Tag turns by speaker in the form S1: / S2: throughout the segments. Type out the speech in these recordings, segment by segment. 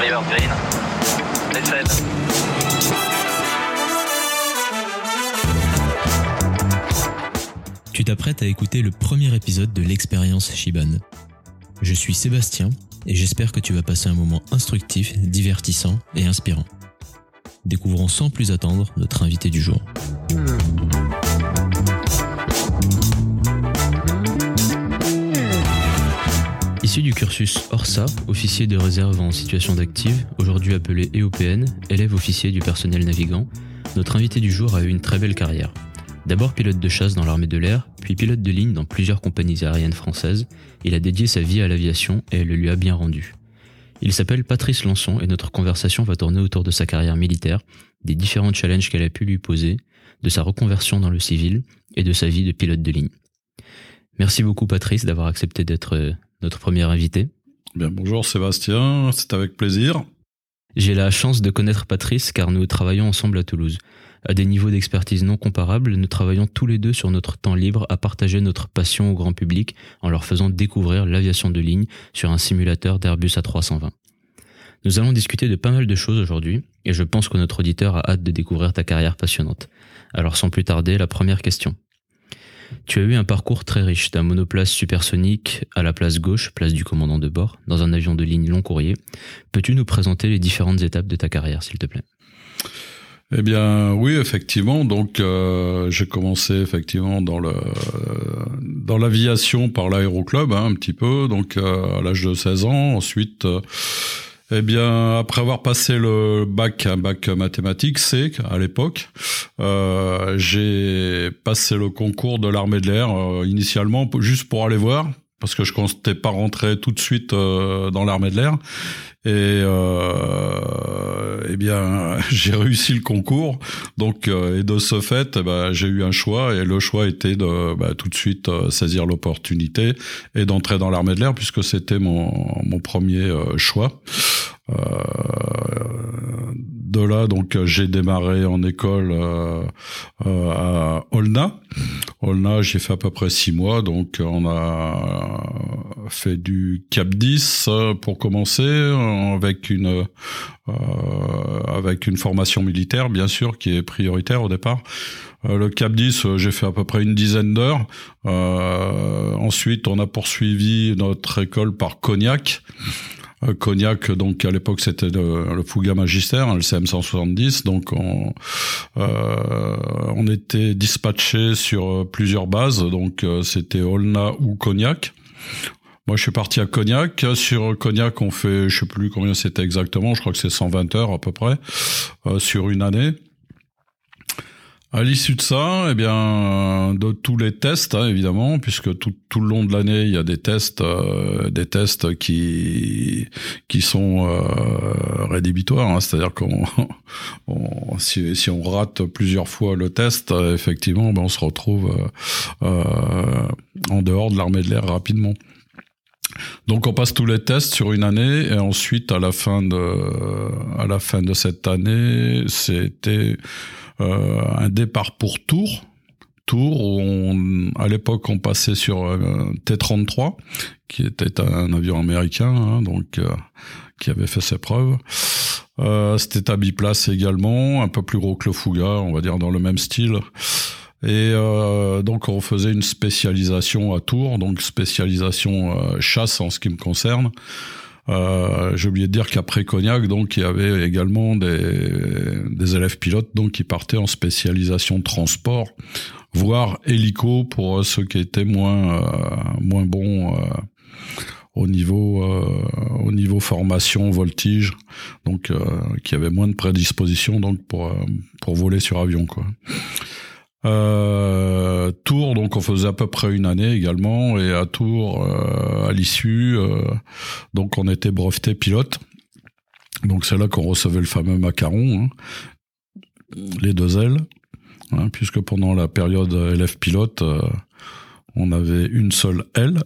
S1: river green. Descend.
S2: Tu t'apprêtes à écouter le premier épisode de l'expérience Shiban. Je suis Sébastien et j'espère que tu vas passer un moment instructif, divertissant et inspirant. Découvrons sans plus attendre notre invité du jour. Issu du cursus ORSA, officier de réserve en situation d'active, aujourd'hui appelé EOPN, élève officier du personnel navigant, notre invité du jour a eu une très belle carrière. D'abord pilote de chasse dans l'armée de l'air, puis pilote de ligne dans plusieurs compagnies aériennes françaises, il a dédié sa vie à l'aviation et elle le lui a bien rendu. Il s'appelle Patrice Lançon et notre conversation va tourner autour de sa carrière militaire, des différents challenges qu'elle a pu lui poser, de sa reconversion dans le civil et de sa vie de pilote de ligne. Merci beaucoup Patrice d'avoir accepté d'être euh, notre premier invité.
S3: Bien, bonjour Sébastien, c'est avec plaisir.
S2: J'ai la chance de connaître Patrice car nous travaillons ensemble à Toulouse. À des niveaux d'expertise non comparables, nous travaillons tous les deux sur notre temps libre à partager notre passion au grand public en leur faisant découvrir l'aviation de ligne sur un simulateur d'Airbus A320. Nous allons discuter de pas mal de choses aujourd'hui et je pense que notre auditeur a hâte de découvrir ta carrière passionnante. Alors sans plus tarder, la première question. Tu as eu un parcours très riche, d'un monoplace supersonique à la place gauche, place du commandant de bord, dans un avion de ligne long courrier. Peux-tu nous présenter les différentes étapes de ta carrière, s'il te plaît?
S3: Eh bien, oui, effectivement. Donc, euh, j'ai commencé effectivement dans le dans l'aviation par l'aéroclub, hein, un petit peu. Donc, euh, à l'âge de 16 ans. Ensuite, euh, eh bien, après avoir passé le bac, un bac mathématiques C à l'époque, euh, j'ai passé le concours de l'armée de l'air euh, initialement juste pour aller voir. Parce que je comptais pas rentrer tout de suite euh, dans l'armée de l'air. Et eh bien, j'ai réussi le concours. Donc, et de ce fait, eh ben, j'ai eu un choix. Et le choix était de bah, tout de suite saisir l'opportunité et d'entrer dans l'armée de l'air, puisque c'était mon, mon premier choix. Euh, de là, donc, euh, j'ai démarré en école euh, euh, à Olna. Olna, j'ai fait à peu près six mois. Donc, on a fait du Cap 10 euh, pour commencer, avec une avec une formation militaire, bien sûr, qui est prioritaire au départ. Le Cap 10, euh, j'ai fait à peu près une dizaine d'heures. Ensuite, on a poursuivi notre école par Cognac. Euh, Cognac, donc à l'époque c'était le, le Fouga Magistère, hein, le CM 170. Donc on, euh, était dispatché sur euh, plusieurs bases. Donc c'était Olna ou Cognac. Moi, je suis parti à Cognac. Sur Cognac, on fait, je sais plus combien c'était exactement. Je crois que c'est 120 heures à peu près sur une année. À l'issue de ça, eh bien, de tous les tests, hein, évidemment, puisque tout, tout le long de l'année, il y a des tests, euh, des tests qui qui sont euh, rédhibitoires. hein. C'est-à-dire qu'on, on- si, si on rate plusieurs fois le test, euh, effectivement, ben, on se retrouve euh, euh, en dehors de l'armée de l'air rapidement. Donc on passe tous les tests sur une année et ensuite à la fin de à la fin de cette année, c'était euh, un départ pour Tours. Tours où on, à l'époque on passait sur un T-33 qui était un avion américain hein, donc euh, qui avait fait ses preuves. Euh, c'était à biplace également, un peu plus gros que le Fouga, on va dire dans le même style. Et euh, donc on faisait une spécialisation à Tours, donc spécialisation euh, chasse en ce qui me concerne. Euh, J'ai oublié de dire qu'après Cognac, donc il y avait également des, des élèves pilotes donc qui partaient en spécialisation transport, voire hélico pour euh, ceux qui étaient moins euh, moins bons euh, au niveau euh, au niveau formation voltige, donc euh, qui avaient moins de prédisposition donc pour euh, pour voler sur avion quoi. Euh, Tours, donc on faisait à peu près une année également, et à Tours, euh, à l'issue, euh, donc on était breveté pilote. Donc c'est là qu'on recevait le fameux macaron, hein, les deux ailes, hein, puisque pendant la période élève pilote, euh, on avait une seule aile,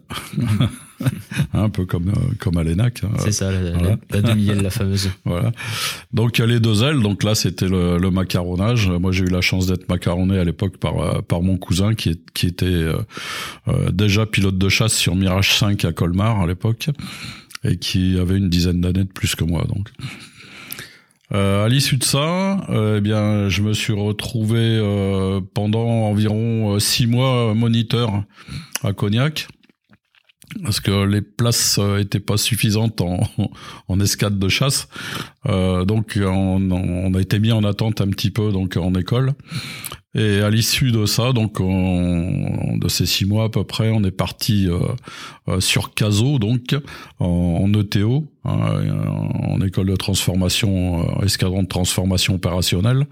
S3: un peu comme euh, comme à l'ENAC. hein.
S2: C'est ça, la,
S3: Voilà.
S2: la, la demi-aile, la fameuse.
S3: Voilà. Donc il y a les deux ailes. Donc là c'était le, le macaronnage. Moi j'ai eu la chance d'être macaronné à l'époque par euh, par mon cousin qui est, qui était euh, euh, déjà pilote de chasse sur Mirage 5 à Colmar à l'époque et qui avait une dizaine d'années de plus que moi. Donc. Euh, à l'issue de ça, euh, eh bien, je me suis retrouvé euh, pendant environ euh, six mois moniteur à Cognac parce que les places euh, étaient pas suffisantes en, en escadre de chasse. Euh, donc on, on a été mis en attente un petit peu donc en école. Et à l'issue de ça, donc on- de ces six mois à peu près, on est parti euh, euh, sur Caso, donc en, ETO, hein, en école de transformation, euh, escadron de transformation opérationnelle.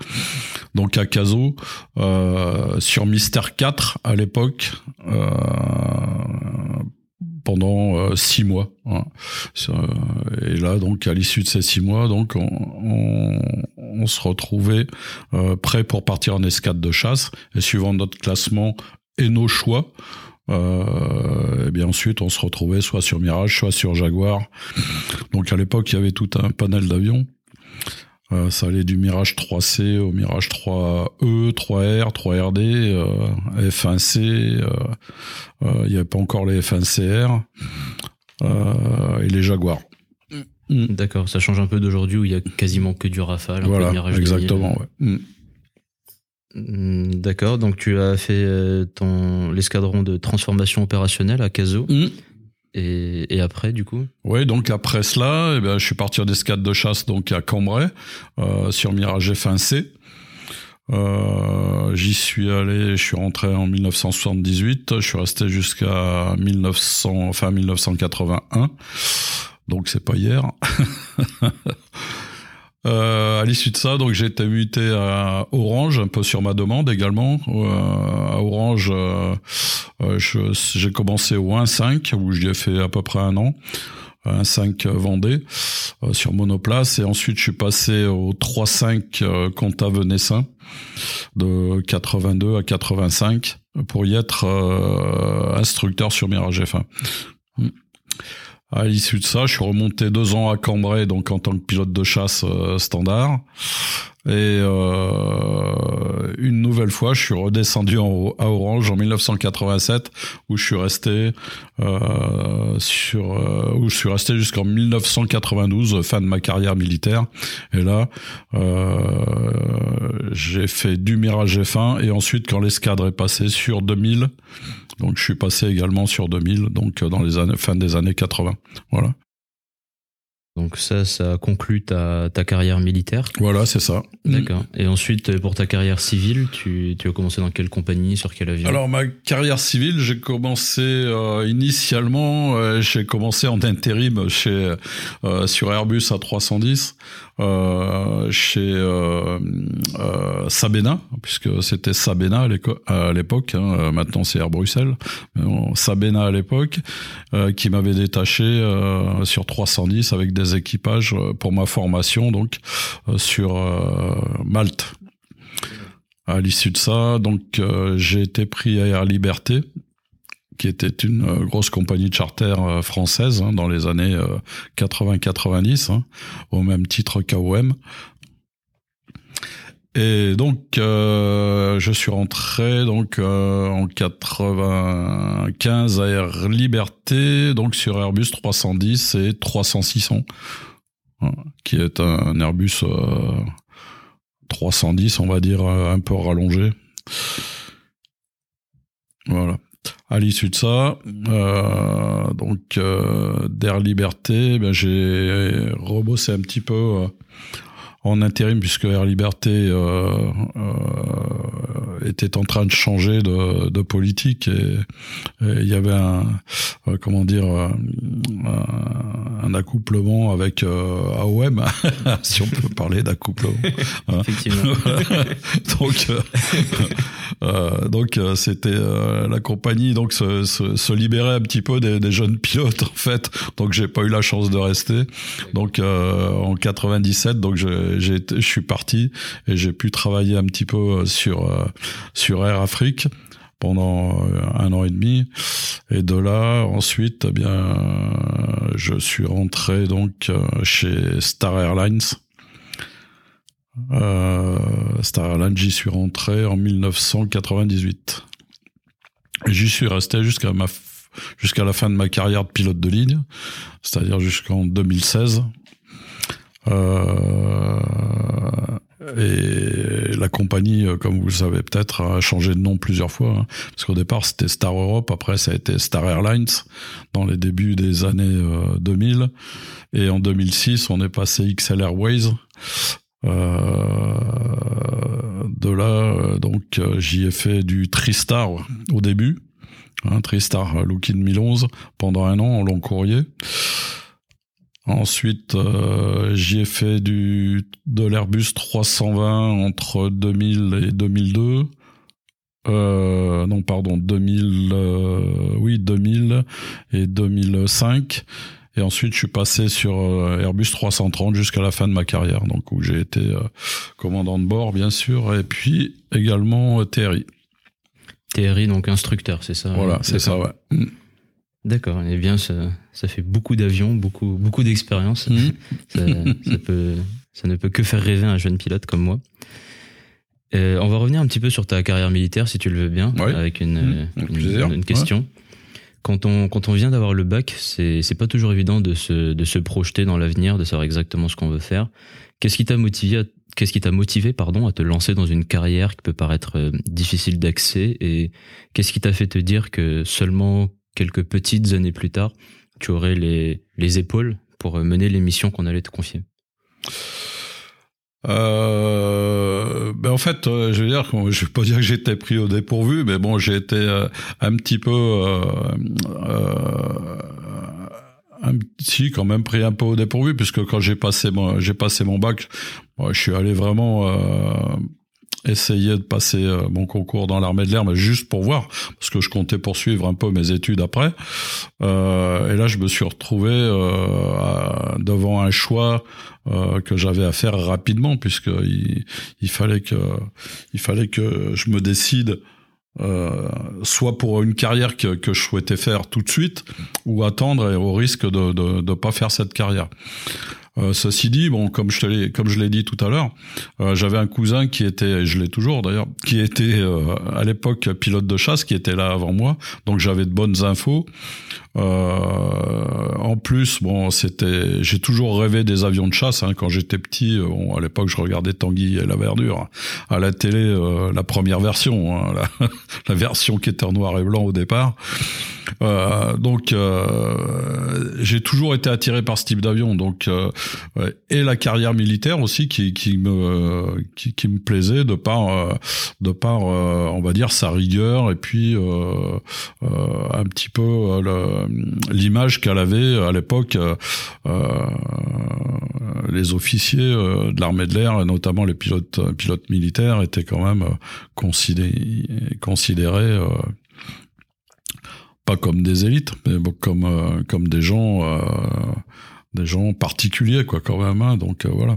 S3: Donc à Caso, euh, sur Mister 4 à l'époque. Euh, pendant euh, six mois. hein. Et là, donc, à l'issue de ces six mois, donc, on, on, on se retrouvait euh, prêt pour partir en escadre de chasse. Et suivant notre classement et nos choix, euh, et bien ensuite, on se retrouvait soit sur Mirage, soit sur Jaguar. Donc, à l'époque, il y avait tout un panel d'avions. Euh, ça allait du Mirage 3C au Mirage 3E, 3R, 3RD, euh, F1C. euh, euh, Il n'y avait pas encore les F1CR euh, et les Jaguars.
S2: D'accord, ça change un peu d'aujourd'hui où il y a quasiment que du Rafale. un peu de
S3: Voilà,
S2: Mirage 2000.
S3: exactement. Ouais. Mm.
S2: Mm, D'accord, donc tu as fait euh, ton l'escadron de transformation opérationnelle à Caso.
S3: Mm.
S2: Et, après, du coup?
S3: Oui, donc après cela, eh ben, je suis parti en escadre de chasse donc à Cambrai euh, sur Mirage F1C. Euh, J'y suis allé, je suis rentré en 1978, je suis resté jusqu'à 1900, enfin 1981, donc c'est pas hier. Euh, à l'issue de ça, donc j'ai été muté à Orange, un peu sur ma demande également. Euh, à Orange, euh, euh, j'ai commencé au 1.5 où j'y ai fait à peu près un an. 1.5 Vendée sur monoplace et ensuite je suis passé au 3.5 euh, Comta Venessin de 82 à 85 pour y être instructeur sur Mirage F1. À l'issue de ça, je suis remonté deux ans à Cambrai, donc en tant que pilote de chasse euh, standard. Et euh, une nouvelle fois, je suis redescendu en, à Orange en 1987, où je suis resté euh, sur, euh, où je suis resté jusqu'en 1992, fin de ma carrière militaire. Et là, euh, j'ai fait du Mirage F1 et ensuite, quand l'escadre est passé sur 2000, donc je suis passé également sur 2000, donc euh, dans les années, fin des années 80. Voilà.
S2: Donc ça, ça conclut ta, ta carrière militaire.
S3: Voilà, c'est ça.
S2: D'accord. Et ensuite, pour ta carrière civile, tu, tu as commencé dans quelle compagnie, sur quel avion?
S3: Alors ma carrière civile, j'ai commencé euh, initialement, euh, j'ai commencé en intérim chez euh, sur Airbus A310 euh, chez Sabena, puisque c'était Sabena à l'époque. hein, maintenant c'est Air Bruxelles, bon, Sabena à l'époque, qui m'avait détaché sur 310 avec des équipages euh, pour ma formation donc euh, sur euh, Malte. À l'issue de ça, donc j'ai été pris à Air Liberté, qui était une grosse compagnie de charter française hein, dans les années euh, 80-90, hein, au même titre qu'AOM. Et donc, euh, je suis rentré donc euh, en 95 à Air Liberté, donc sur Airbus 310 et 300-600, hein, qui est un Airbus euh, 310, on va dire, euh, un peu rallongé. Voilà. À l'issue de ça, euh, donc euh, d'Air Liberté, ben, j'ai rebossé un petit peu euh, en intérim puisque Air Liberté euh, euh, était en train de changer de, de politique et il y avait un euh, comment dire un, un accouplement avec AOM si on peut parler d'accouplement.
S2: Effectivement.
S3: donc donc c'était la compagnie donc se, se, se libérait un petit peu des, des jeunes pilotes en fait donc j'ai pas eu la chance de rester donc en 97 donc j'ai je suis parti et j'ai pu travailler un petit peu euh, sur euh, sur Air Afrique pendant euh, un an et demi. Et de là, ensuite, eh bien, je suis rentré donc chez Star Airlines. Star Airlines, j'y suis rentré en 1998. Et j'y suis resté jusqu'à la fin de ma carrière de pilote de ligne, c'est-à-dire jusqu'en 2016. Euh, et la compagnie, euh, comme vous le savez peut-être, a changé de nom plusieurs fois. Hein. parce qu'au départ, c'était Star Europe, après ça a été Star Airlines dans les débuts des années 2000. Euh, et en 2006, on est passé XL Airways. Euh, de là, donc, j'y ai fait du Tristar au début. Hein, Tristar Lookid 2011 pendant un an en long courrier. Ensuite, euh, j'y ai fait du de l'Airbus 320 entre 2000 et 2002. Euh, non, pardon, 2000, euh, oui, 2000 et 2005. Et ensuite, je suis passé sur euh, Airbus 330 jusqu'à la fin de ma carrière, donc où j'ai été commandant de bord, bien sûr, et puis également TRI.
S2: TRI, donc instructeur, c'est ça
S3: Voilà, c'est ça, ouais.
S2: D'accord, eh bien, ça, ça fait beaucoup d'avions, beaucoup, beaucoup d'expérience. Mmh. ça, ça, peut, ça ne peut que faire rêver un jeune pilote comme moi. Euh, on va revenir un petit peu sur ta carrière militaire, si tu le veux bien, avec une, mmh. une, une, question. Quand, on, quand on vient d'avoir le bac, c'est, c'est pas toujours évident de se, de se projeter dans l'avenir, de savoir exactement ce qu'on veut faire. Qu'est-ce qui t'a motivé, qu'est-ce qui t'a motivé, pardon, à te lancer dans une carrière qui peut paraître euh, difficile d'accès et qu'est-ce qui t'a fait te dire que seulement quelques petites années plus tard, tu aurais les, les épaules pour mener les missions qu'on allait te confier.
S3: Euh, ben en fait, euh, je veux dire, je vais pas dire que j'étais pris au dépourvu, mais bon, j'ai été euh, un petit peu, euh, euh, un, si quand même pris un peu au dépourvu, puisque quand j'ai passé mon, j'ai passé mon bac, je suis allé vraiment essayer de passer euh, mon concours dans l'armée de l'air, mais juste pour voir, parce que je comptais poursuivre un peu mes études après. Euh, et là, je me suis retrouvé euh, devant un choix euh, que j'avais à faire rapidement, puisque il, fallait que il fallait que je me décide. Euh, soit pour une carrière que, que, je souhaitais faire tout de suite, ou attendre et au risque de ne pas faire cette carrière. Euh, ceci dit, bon, comme je l'ai, comme je l'ai dit tout à l'heure, euh, j'avais un cousin qui était, et je l'ai toujours d'ailleurs, qui était euh, à l'époque pilote de chasse, qui était là avant moi, donc j'avais de bonnes infos. en plus, bon, c'était, j'ai toujours rêvé des avions de chasse. Hein, quand j'étais petit, à l'époque, je regardais Tanguy et la Verdure à la télé, la première version, hein, la, la, version qui était en noir et blanc au départ. Donc, j'ai toujours été attiré par ce type d'avion. Donc et la carrière militaire aussi qui, qui me qui, qui, me plaisait de par euh, de par euh, on va dire sa rigueur et puis euh, un petit peu l'image qu'elle avait à l'époque les officiers de l'armée de l'air et notamment les pilotes pilotes militaires étaient quand même considérés considérés pas comme des élites mais comme comme des gens des gens particuliers quoi quand même hein, donc euh, voilà.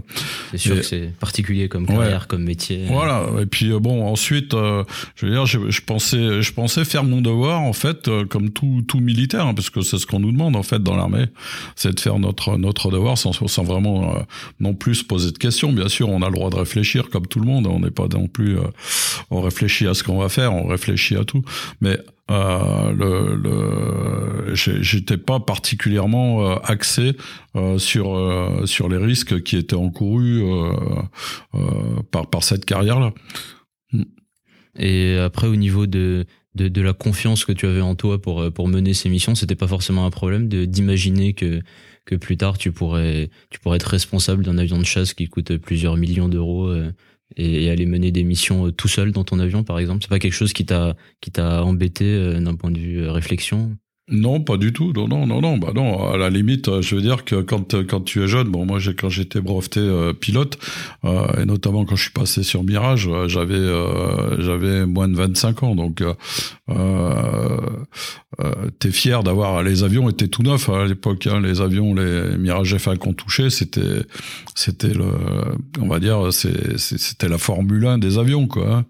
S2: C'est sûr que c'est particulier comme carrière comme métier.
S3: Voilà. Et puis euh, bon ensuite euh, je veux dire je, je, pensais je pensais faire mon devoir en fait comme tout tout militaire hein, parce que c'est ce qu'on nous demande en fait dans l'armée. C'est de faire notre notre devoir sans sans vraiment non plus se poser de questions. Bien sûr on a le droit de réfléchir comme tout le monde on n'est pas non plus on réfléchit à ce qu'on va faire on réfléchit à tout. Mais euh, j'étais pas particulièrement euh, axé euh, sur sur les risques qui étaient encourus par par cette carrière là.
S2: Et après au niveau de de, de, la confiance que tu avais en toi pour pour mener ces missions, c'était pas forcément un problème de d'imaginer que que plus tard tu pourrais tu pourrais être responsable d'un avion de chasse qui coûte plusieurs millions d'euros et, aller mener des missions euh, tout seul dans ton avion, par exemple. C'est pas quelque chose qui t'a qui t'a embêté euh, d'un point de vue euh, réflexion?
S3: Non, pas du tout. Non, non, non, non. Bah non. À la limite, euh, je veux dire que quand euh, quand tu es jeune, bon, moi, j'ai quand j'étais breveté euh, pilote euh, et notamment quand je suis passé sur Mirage, j'avais euh, j'avais moins de 25 ans, donc t'es fier d'avoir les avions étaient tout neufs à l'époque. Hein, les avions, les Mirage F1 qu'on touchait, c'était c'était le, on va dire, c'était la Formule 1 des avions, quoi. Hein.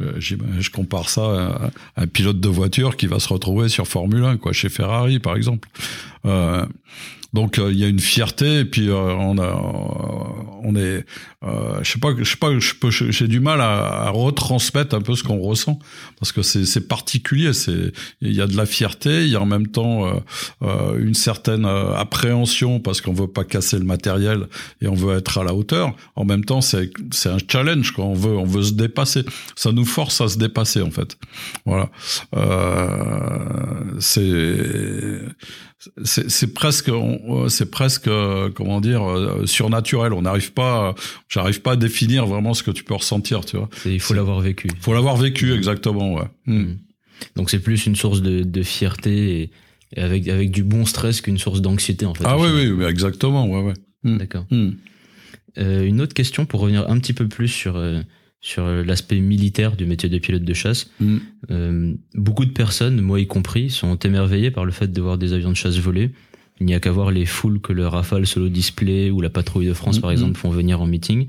S3: Euh, je compare ça à un pilote de voiture qui va se retrouver sur Formule 1, quoi, chez Ferrari, par exemple. Euh, donc euh, il y a une fierté et puis euh, on a on est euh, je sais pas je sais pas j'ai du mal à, retransmettre un peu ce qu'on ressent parce que c'est particulier c'est il y a de la fierté il y a en même temps une certaine appréhension parce qu'on veut pas casser le matériel et on veut être à la hauteur. En même temps c'est c'est un challenge quoi on veut on veut se dépasser. Ça nous force à se dépasser en fait. Voilà. C'est c'est presque, c'est presque, comment dire, euh, surnaturel. On n'arrive pas, j'arrive pas à définir vraiment ce que tu peux ressentir, tu vois.
S2: Il faut l'avoir vécu.
S3: Il faut l'avoir vécu, exactement, ouais. Hmm.
S2: Hmm. Donc c'est plus une source de, de fierté et, avec avec du bon stress qu'une source d'anxiété en fait.
S3: Ah oui, oui, exactement, ouais, ouais.
S2: D'accord. Euh, une autre question pour revenir un petit peu plus sur euh, sur l'aspect militaire du métier de pilote de chasse. Mm. Euh, beaucoup de personnes, moi y compris, sont émerveillées par le fait de voir des avions de chasse voler. Il n'y a qu'à voir les foules que le Rafale Solo Display ou la Patrouille de France, mm, par exemple, mm. font venir en meeting.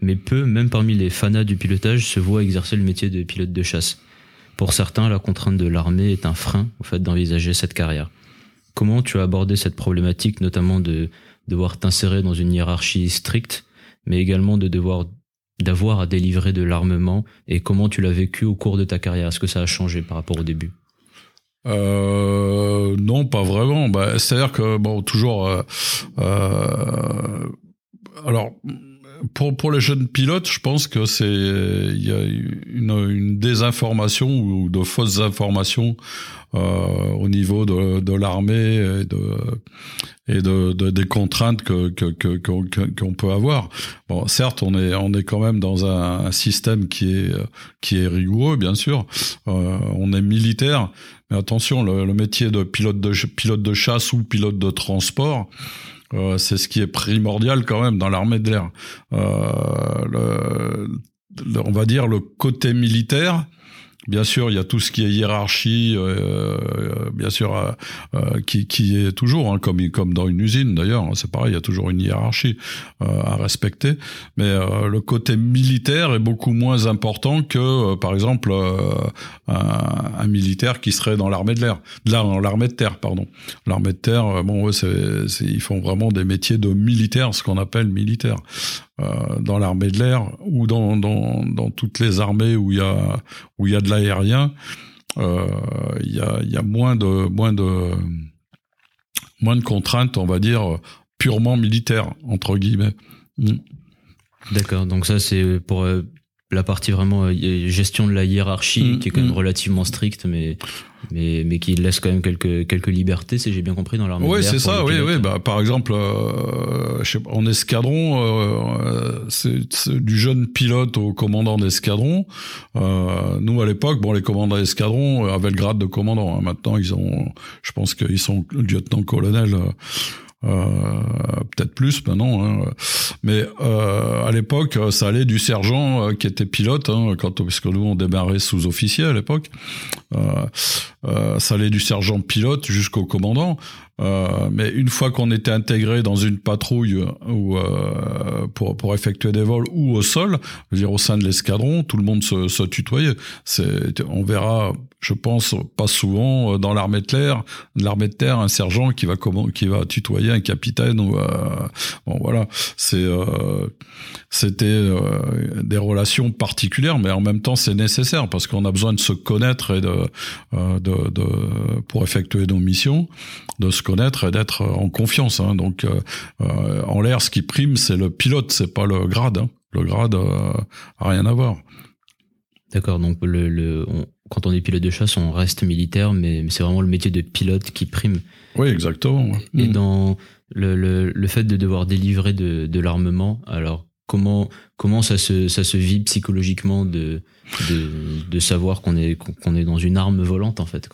S2: Mais peu, même parmi les fanas du pilotage, se voient exercer le métier de pilote de chasse. Pour certains, la contrainte de l'armée est un frein au fait d'envisager cette carrière. Comment tu as abordé cette problématique, notamment de devoir t'insérer dans une hiérarchie stricte, mais également de devoir d'avoir à délivrer de l'armement et comment tu l'as vécu au cours de ta carrière? Est-ce que ça a changé par rapport au début?
S3: Euh, non, pas vraiment. Bah, C'est-à-dire que bon, toujours. Euh, euh, alors, pour pour les jeunes pilotes, je pense que c'est il y a une, une désinformation ou de fausses informations euh, au niveau de, de l'armée et de et de, de des contraintes que qu'on que, qu'on peut avoir. Bon, certes, on est on est quand même dans un, un système qui est qui est rigoureux, bien sûr. Euh, on est militaire, mais attention, le, le, métier de pilote de pilote de chasse ou pilote de transport. Euh, c'est ce qui est primordial quand même dans l'armée de l'air. Euh, on va dire le côté militaire, Bien sûr, il y a tout ce qui est hiérarchie, euh, euh bien sûr, euh, qui, est toujours, hein, comme, dans une usine d'ailleurs, hein, c'est pareil, il y a toujours une hiérarchie à respecter. Mais le côté militaire est beaucoup moins important que, par exemple, un, militaire qui serait dans l'armée de l'air, dans l'armée de terre, pardon. L'armée de terre, bon, ouais, ils font vraiment des métiers de militaire, ce qu'on appelle militaire. Euh, dans l'armée de l'air ou dans, dans, dans, toutes les armées où il y a où il y a de l'aérien, euh, il y a y a moins de moins de moins de contraintes, on va dire purement militaires entre guillemets. Mm.
S2: D'accord, donc ça c'est pour euh, la partie vraiment gestion de la hiérarchie mm, qui est quand même mm. relativement stricte mais mais mais qui laisse quand même quelques quelques libertés si j'ai bien compris dans l'armée
S3: oui c'est ça oui oui bah par exemple euh, en escadron euh, c'est du jeune pilote au commandant d'escadron euh, nous à l'époque bon les commandants d'escadron avaient le grade de commandant hein. maintenant ils ont je pense qu'ils sont lieutenant colonel euh, peut-être plus maintenant, hein. mais euh, à l'époque, ça allait du sergent euh, qui était pilote, hein, quand parce que nous on démarrait sous-officier à l'époque, ça allait du sergent pilote jusqu'au commandant. Euh, mais une fois qu'on était intégré dans une patrouille ou euh, pour pour effectuer des vols ou au sol, je veux dire au sein de l'escadron, tout le monde se, se tutoyait. C'est on verra, je pense pas souvent euh, dans l'armée de l'air, l'armée de terre, un sergent qui va comment qui va tutoyer un capitaine ou euh, bon voilà, c'est euh, c'était des relations particulières, mais en même temps c'est nécessaire parce qu'on a besoin de se connaître et de, de, de pour effectuer nos missions, de se connaître et d'être en confiance. Hein. Donc euh, euh, en l'air, ce qui prime, c'est le pilote, c'est pas le grade. Hein. Le grade euh, a rien à voir.
S2: D'accord. Donc le, le quand on est pilote de chasse, on reste militaire, mais, c'est vraiment le métier de pilote qui prime.
S3: Oui, exactement.
S2: Et mm. dans le, le, le, fait de devoir délivrer de, de l'armement, alors comment comment ça se ça se vit psychologiquement de de, de savoir qu'on est qu'on est dans une arme volante en fait.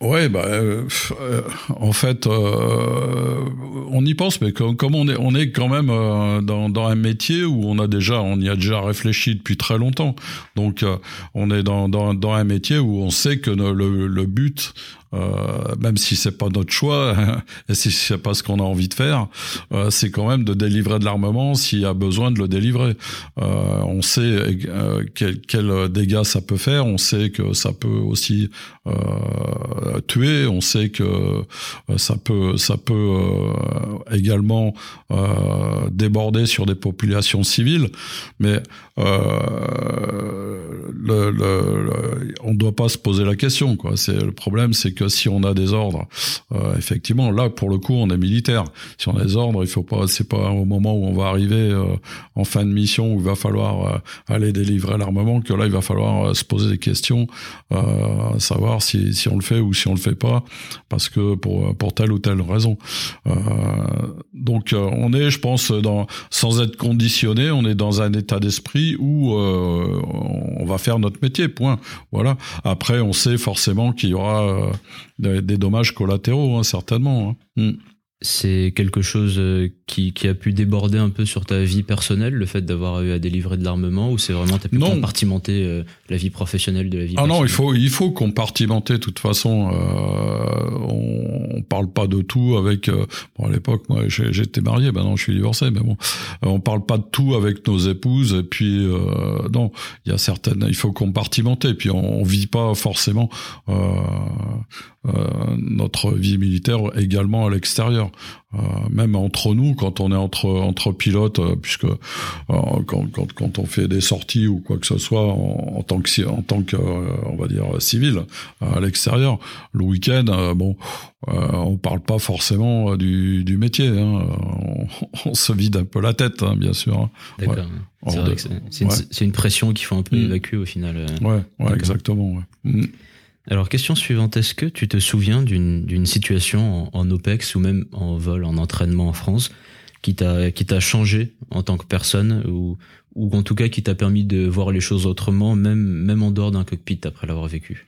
S3: Ouais, bah, euh, euh, en fait, euh, on y pense, mais comme, comme, on est, on est quand même euh, dans, dans, un métier où on a déjà, on y a déjà réfléchi depuis très longtemps. Donc, on est dans, dans, dans, un métier où on sait que le, le but euh, même si c'est pas notre choix et si c'est pas ce qu'on a envie de faire, euh, c'est quand même de délivrer de l'armement s'il y a besoin de le délivrer. Euh, on sait euh, quel, quel, dégâts ça peut faire, on sait que ça peut aussi euh, tuer, on sait que ça peut ça peut également déborder sur des populations civiles, mais le, on ne doit pas se poser la question. Quoi. C'est le problème, c'est que si on a des ordres, euh, effectivement, là pour le coup, on est militaire. Si on a des ordres, il faut pas. C'est pas au moment où on va arriver euh, en fin de mission où il va falloir euh, aller délivrer l'armement que là il va falloir euh, se poser des questions, euh, savoir si, on le fait ou si on le fait pas, parce que pour telle ou telle raison. donc on est, je pense, sans être conditionné, on est dans un état d'esprit où on va faire notre métier. Point. Voilà. Après, on sait forcément qu'il y aura euh, des, dommages collatéraux, hein, certainement. Hein. Mm
S2: c'est quelque chose euh, qui, qui, a pu déborder un peu sur ta vie personnelle, le fait d'avoir eu à délivrer de l'armement, ou c'est vraiment t'as pu compartimenter euh, la vie professionnelle de la vie
S3: Ah non, il faut il faut compartimenter. De toute façon, euh, on, on, parle pas de tout avec. Euh, bon, à l'époque, moi, j'étais marié, maintenant je suis divorcé, mais bon, on parle pas de tout avec nos épouses. Et puis non, il y a certaines, il faut compartimenter. Et puis on, on vit pas forcément notre vie militaire également à l'extérieur. Euh, même entre nous, quand on est entre entre pilotes, euh, puisque euh, quand, quand, quand on fait des sorties ou quoi que ce soit en, tant que en tant que on va dire civil à l'extérieur, le week-end, bon, on parle pas forcément du, du métier. Hein. On, se vide un peu la tête, hein, bien sûr. Hein.
S2: D'accord. C'est une, pression qu'il faut un peu mm. évacuer au final.
S3: Ouais, ouais exactement. Ouais. Mm.
S2: Alors, question suivante, est-ce que tu te souviens d'une situation en, OPEX ou même en vol, en entraînement en France, qui t'a changé en tant que personne ou, ou en tout cas qui t'a permis de voir les choses autrement, même, même en dehors d'un cockpit après l'avoir vécu?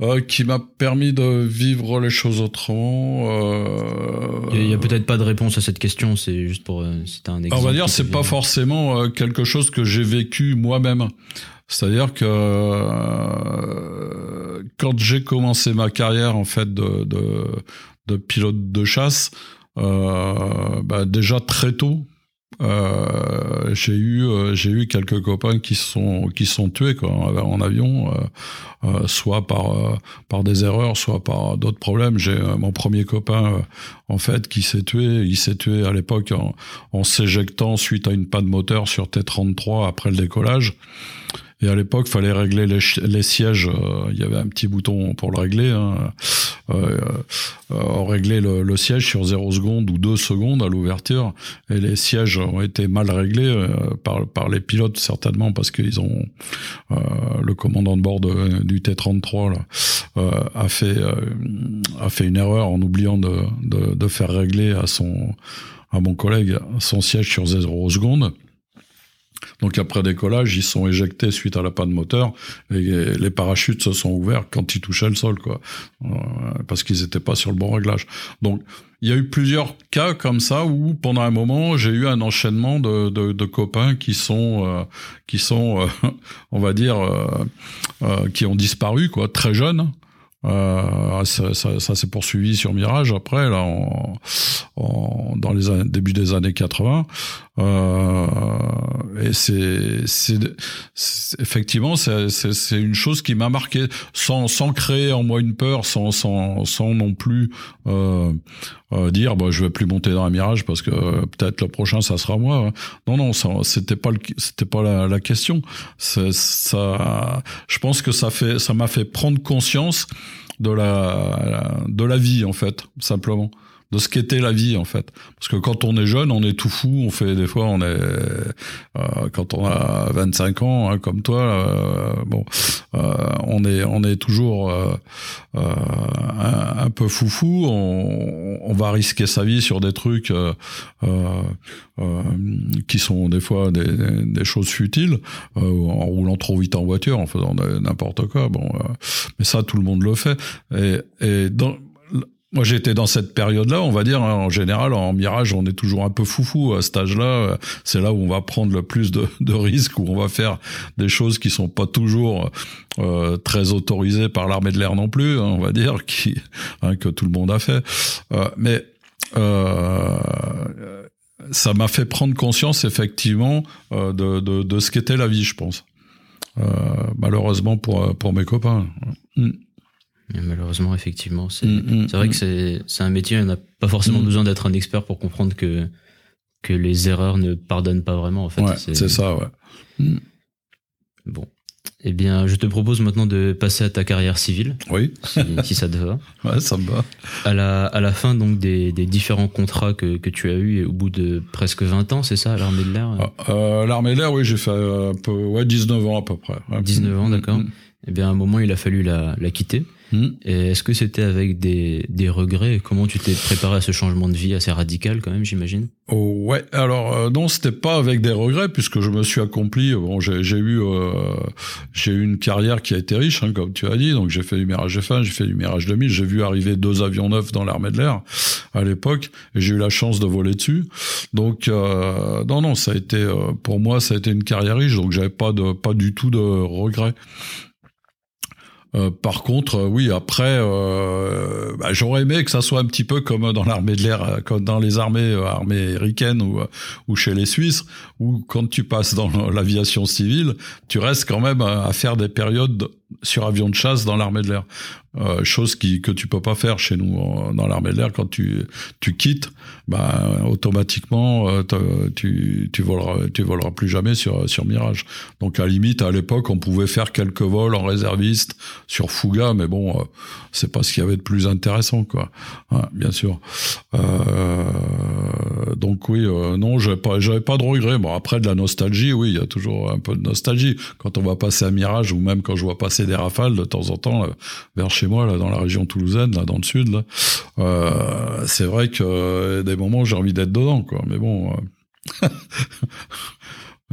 S3: Euh, qui m'a permis de vivre les choses autrement.
S2: Euh... Il y a, peut-être pas de réponse à cette question, c'est juste pour euh, c'est un exemple.
S3: On va dire c'est pas forcément euh, quelque chose que j'ai vécu moi-même. C'est-à-dire que euh, quand j'ai commencé ma carrière en fait de, de, de pilote de chasse, euh, bah déjà très tôt, euh, j'ai eu euh, j'ai eu quelques copains qui sont qui sont tués quoi en avion euh, euh soit par par des erreurs soit par d'autres problèmes. J'ai mon premier copain en fait qui s'est tué il s'est tué à l'époque en, en s'éjectant suite à une panne moteur sur T33 après le décollage et à l'époque, fallait régler les, sièges. Euh, il y avait un petit bouton pour le régler. Hein. Euh, euh, on réglait le, siège sur 0 secondes ou 2 secondes à l'ouverture. Et les sièges ont été mal réglés euh, par, les pilotes, certainement, parce qu'ils ont... le commandant de bord du T-33 là, a, fait, a fait une erreur en oubliant de, de, de faire régler à son à mon collègue son siège sur 0 secondes. Donc après décollage, ils sont éjectés suite à la panne moteur et les parachutes se sont ouverts quand ils touchaient le sol, quoi, euh, parce qu'ils n'étaient pas sur le bon réglage. Donc il y a eu plusieurs cas comme ça où pendant un moment j'ai eu un enchaînement de, de, de copains qui sont euh, qui sont euh, on va dire qui ont disparu quoi très jeunes euh, ça, ça, ça s'est poursuivi sur Mirage après, là, en, en, dans les années, début des années 80. Euh, et c'est, c'est, effectivement, c'est, c'est, une chose qui m'a marqué, sans, sans créer en moi une peur, sans, sans, sans non plus euh, euh, dire, bah, je vais plus monter dans un Mirage parce que peut-être le prochain ça sera moi. Non, non, ça, c'était pas, le, c'était pas la, la question. Ça, je pense que ça fait, ça m'a fait prendre conscience de la de la vie en fait simplement de ce qu'était la vie en fait. Parce que quand on est jeune on est tout fou. On fait des fois on est euh, quand on a 25 ans hein, comme toi euh, bon euh, on est on est toujours euh, euh, un, un, peu foufou. On, on va risquer sa vie sur des trucs qui sont des fois des, des choses futiles en roulant trop vite en voiture en faisant n'importe quoi. Bon mais ça tout le monde le fait. Et, et dans moi, j'étais dans cette période-là, on va dire. hein, en général, en mirage, on est toujours un peu foufou à cet âge-là. C'est là où on va prendre le plus de, de risques, où on va faire des choses qui sont pas toujours euh, très autorisées par l'armée de l'air non plus, hein, on va dire, qui hein, que tout le monde a fait. Euh, mais euh, ça m'a fait prendre conscience effectivement euh, de, de, de ce qu'était la vie, je pense. Euh, malheureusement pour pour mes copains. Mm.
S2: Et malheureusement, effectivement, c'est
S3: Mm, mm,
S2: c'est vrai
S3: mm.
S2: que c'est c'est un métier, on n'a pas forcément
S3: Mm.
S2: besoin d'être un expert pour comprendre que que les erreurs ne pardonnent pas vraiment. En fait,
S3: Ouais, c'est ça, ouais.
S2: Bon. Eh bien, je te propose maintenant de passer à ta carrière civile,
S3: Oui,
S2: si, si ça te va.
S3: ouais, ça me va.
S2: À la, à la fin donc des, des différents contrats que, que tu as eus, et au bout de presque 20 ans, c'est ça, à l'armée de l'air?
S3: Ah, euh, L'armée de l'air, oui, j'ai fait un peu, ouais, 19 ans à peu près. ouais.
S2: 19 ans, d'accord.
S3: Mm,
S2: Eh bien, à un moment, il a fallu la, la quitter.
S3: Mm.
S2: Et est-ce que c'était avec des, des regrets? Et Comment tu t'es préparé à ce changement de vie assez radical, quand même, j'imagine?
S3: Oh, ouais, alors euh, non, c'était pas avec des regrets puisque je me suis accompli. Bon, j'ai j'ai eu euh, j'ai eu une carrière qui a été riche, hein, comme tu as dit. Donc j'ai fait du Mirage F1, j'ai fait du Mirage 2000. J'ai vu arriver deux avions neufs dans l'armée de l'air à l'époque et j'ai eu la chance de voler dessus. Donc euh, non, non, ça a été euh, pour moi, ça a été une carrière riche. Donc j'avais pas de pas du tout de regrets. Euh, par contre, euh, oui, après, euh, bah, j'aurais aimé que ça soit un petit peu comme dans l'armée de l'air, euh, comme dans les armées, euh, armées américaines ou, euh, ou chez les Suisses, où quand tu passes dans l'aviation civile, tu restes quand même à faire des périodes sur avion de chasse dans l'armée de l'air. Euh, chose qui que tu peux pas faire chez nous en- dans l'armée de l'air. Quand tu tu quittes bah automatiquement euh, tu tu voleras tu voleras plus jamais sur sur Mirage. Donc à la limite à l'époque on pouvait faire quelques vols en réserviste sur Fouga mais bon euh, c'est pas ce qu'il y avait de plus intéressant quoi. Ouais, bien sûr. Euh, donc oui euh, non j'avais pas j'avais pas de regrets. Bon après de la nostalgie oui il y a toujours un peu de nostalgie. Quand on va passer à Mirage ou même quand je vois passer des rafales de temps en temps vers chez moi là dans la région toulousaine là dans le sud là. Euh, c'est vrai que euh, des moments j'ai envie d'être dedans quoi. Mais bon euh,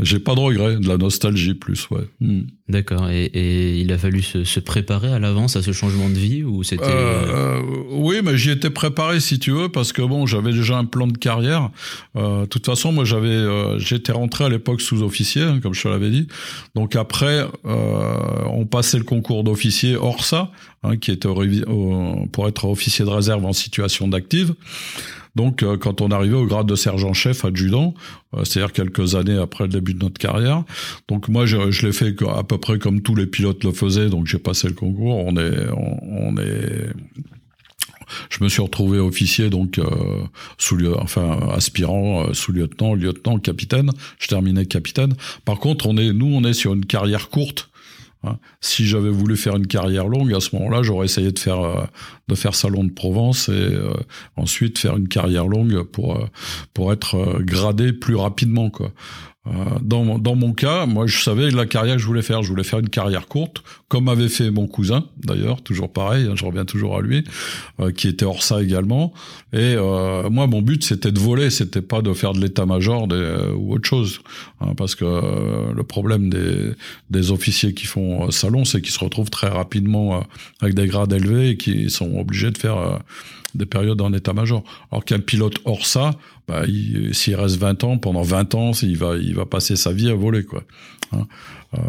S3: j'ai pas de regrets de la nostalgie plus ouais Hmm.
S2: D'accord. Et, et il a fallu se, se préparer à l'avance à ce changement de vie ou c'était
S3: Euh, euh, oui, mais j'y étais préparé si tu veux parce que bon, j'avais déjà un plan de carrière. Euh, de toute façon, moi j'avais, euh, j'étais rentré à l'époque sous-officier, hein, comme je te l'avais dit. Donc après, euh, on passait le concours d'officier Orsa, hein, qui était au révi- au- pour être officier de réserve en situation d'active. Donc, euh, quand on arrivait au grade de sergent-chef adjudant, euh, c'est-à-dire quelques années après le début de notre carrière, donc moi, je, je l'ai fait à peu près comme tous les pilotes le faisaient, donc j'ai passé le concours. On est, on, est, je me suis retrouvé officier, donc euh, sous, lieu- enfin aspirant, euh, sous-lieutenant, lieutenant, capitaine. Je terminais capitaine. Par contre, on est, nous, on est sur une carrière courte. Hein. Si j'avais voulu faire une carrière longue, à ce moment-là, j'aurais essayé de faire euh, salon de Provence et euh, ensuite faire une carrière longue pour euh, être gradé plus rapidement, quoi. Euh, dans, dans mon cas, moi, je savais la carrière que je voulais faire. Je voulais faire une carrière courte, comme avait fait mon cousin, d'ailleurs, toujours pareil, hein, je reviens toujours à lui, euh, qui était hors ça également. Et euh, moi, mon but, c'était de voler, c'était pas de faire de l'état-major euh, ou autre chose. hein, parce que euh, le problème des, des officiers qui font euh, salon, c'est qu'ils se retrouvent très rapidement avec des grades élevés et qui sont obligés de faire des périodes en état-major. Alors qu'un pilote hors ça, bah, il- s'il reste 20 ans, pendant 20 ans, il va, il va passer sa vie à voler, quoi. Hein. Euh,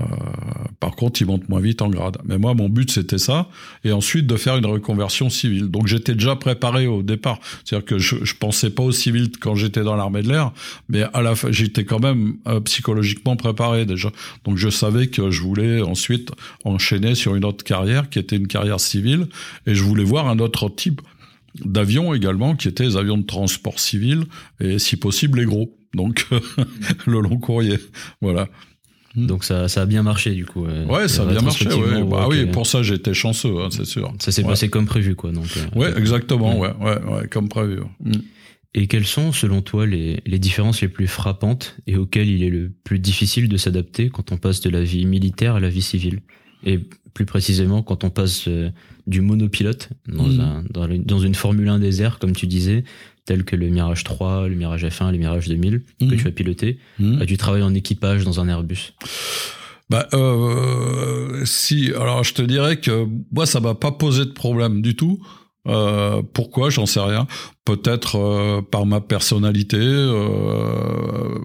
S3: par contre, il monte moins vite en grade. Mais moi, mon but, c'était ça. Et ensuite, de faire une reconversion civile. Donc, j'étais déjà préparé au départ. C'est-à-dire que je, je pensais pas au civil quand j'étais dans l'armée de l'air, mais à la fin, j'étais quand même euh, psychologiquement préparé déjà. Donc, je savais que je voulais ensuite enchaîner sur une autre carrière qui était une carrière civile. Et je voulais voir un autre type d'avions également, qui étaient les avions de transport civil, et si possible les gros. Donc le long courrier. Voilà.
S2: Donc ça, ça a bien marché du coup. euh,
S3: Ouais, ça a bien marché. Ouais. Bah oui, pour ça j'étais chanceux, hein, c'est sûr.
S2: Ça s'est
S3: Ouais.
S2: passé comme prévu quoi. Donc, euh,
S3: Ouais, exactement.
S2: Mm.
S3: Ouais, ouais, ouais, comme prévu. Mm.
S2: Et quelles sont, selon toi, les, les différences les plus frappantes et auxquelles il est le plus difficile de s'adapter quand on passe de la vie militaire à la vie civile? Et plus précisément, quand on passe euh, du monopilote dans, un, dans, une, dans une Formule 1 des airs, comme tu disais, tel que le Mirage 3, le Mirage F1, le Mirage 2000, que
S3: Mhm.
S2: tu as piloté,
S3: Mm.
S2: à du travail en équipage dans un Airbus.
S3: Bah, euh, si, alors je te dirais que moi, ça m'a pas posé de problème du tout. Euh, pourquoi? J'en sais rien. Peut-être euh, par ma personnalité. euh,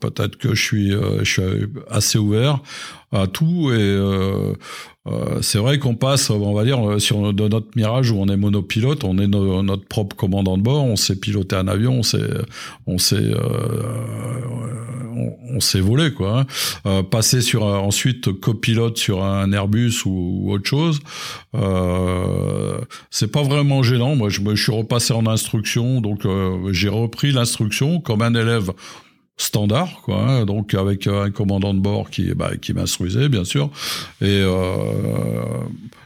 S3: Peut-être que je suis, euh, je suis assez ouvert à tout et c'est vrai qu'on passe, on va dire, sur de notre mirage où on est monopilote, on est no- notre propre commandant de bord, on sait piloter un avion, on sait, on sait, on, voler quoi. hein. Passer sur ensuite copilote sur un Airbus ou, autre chose, c'est pas vraiment gênant. Moi, je, me- suis repassé en instruction, donc euh, j'ai repris l'instruction comme un élève standard, quoi. hein, donc avec un commandant de bord qui, bah, qui m'instruisait, bien sûr. Et euh,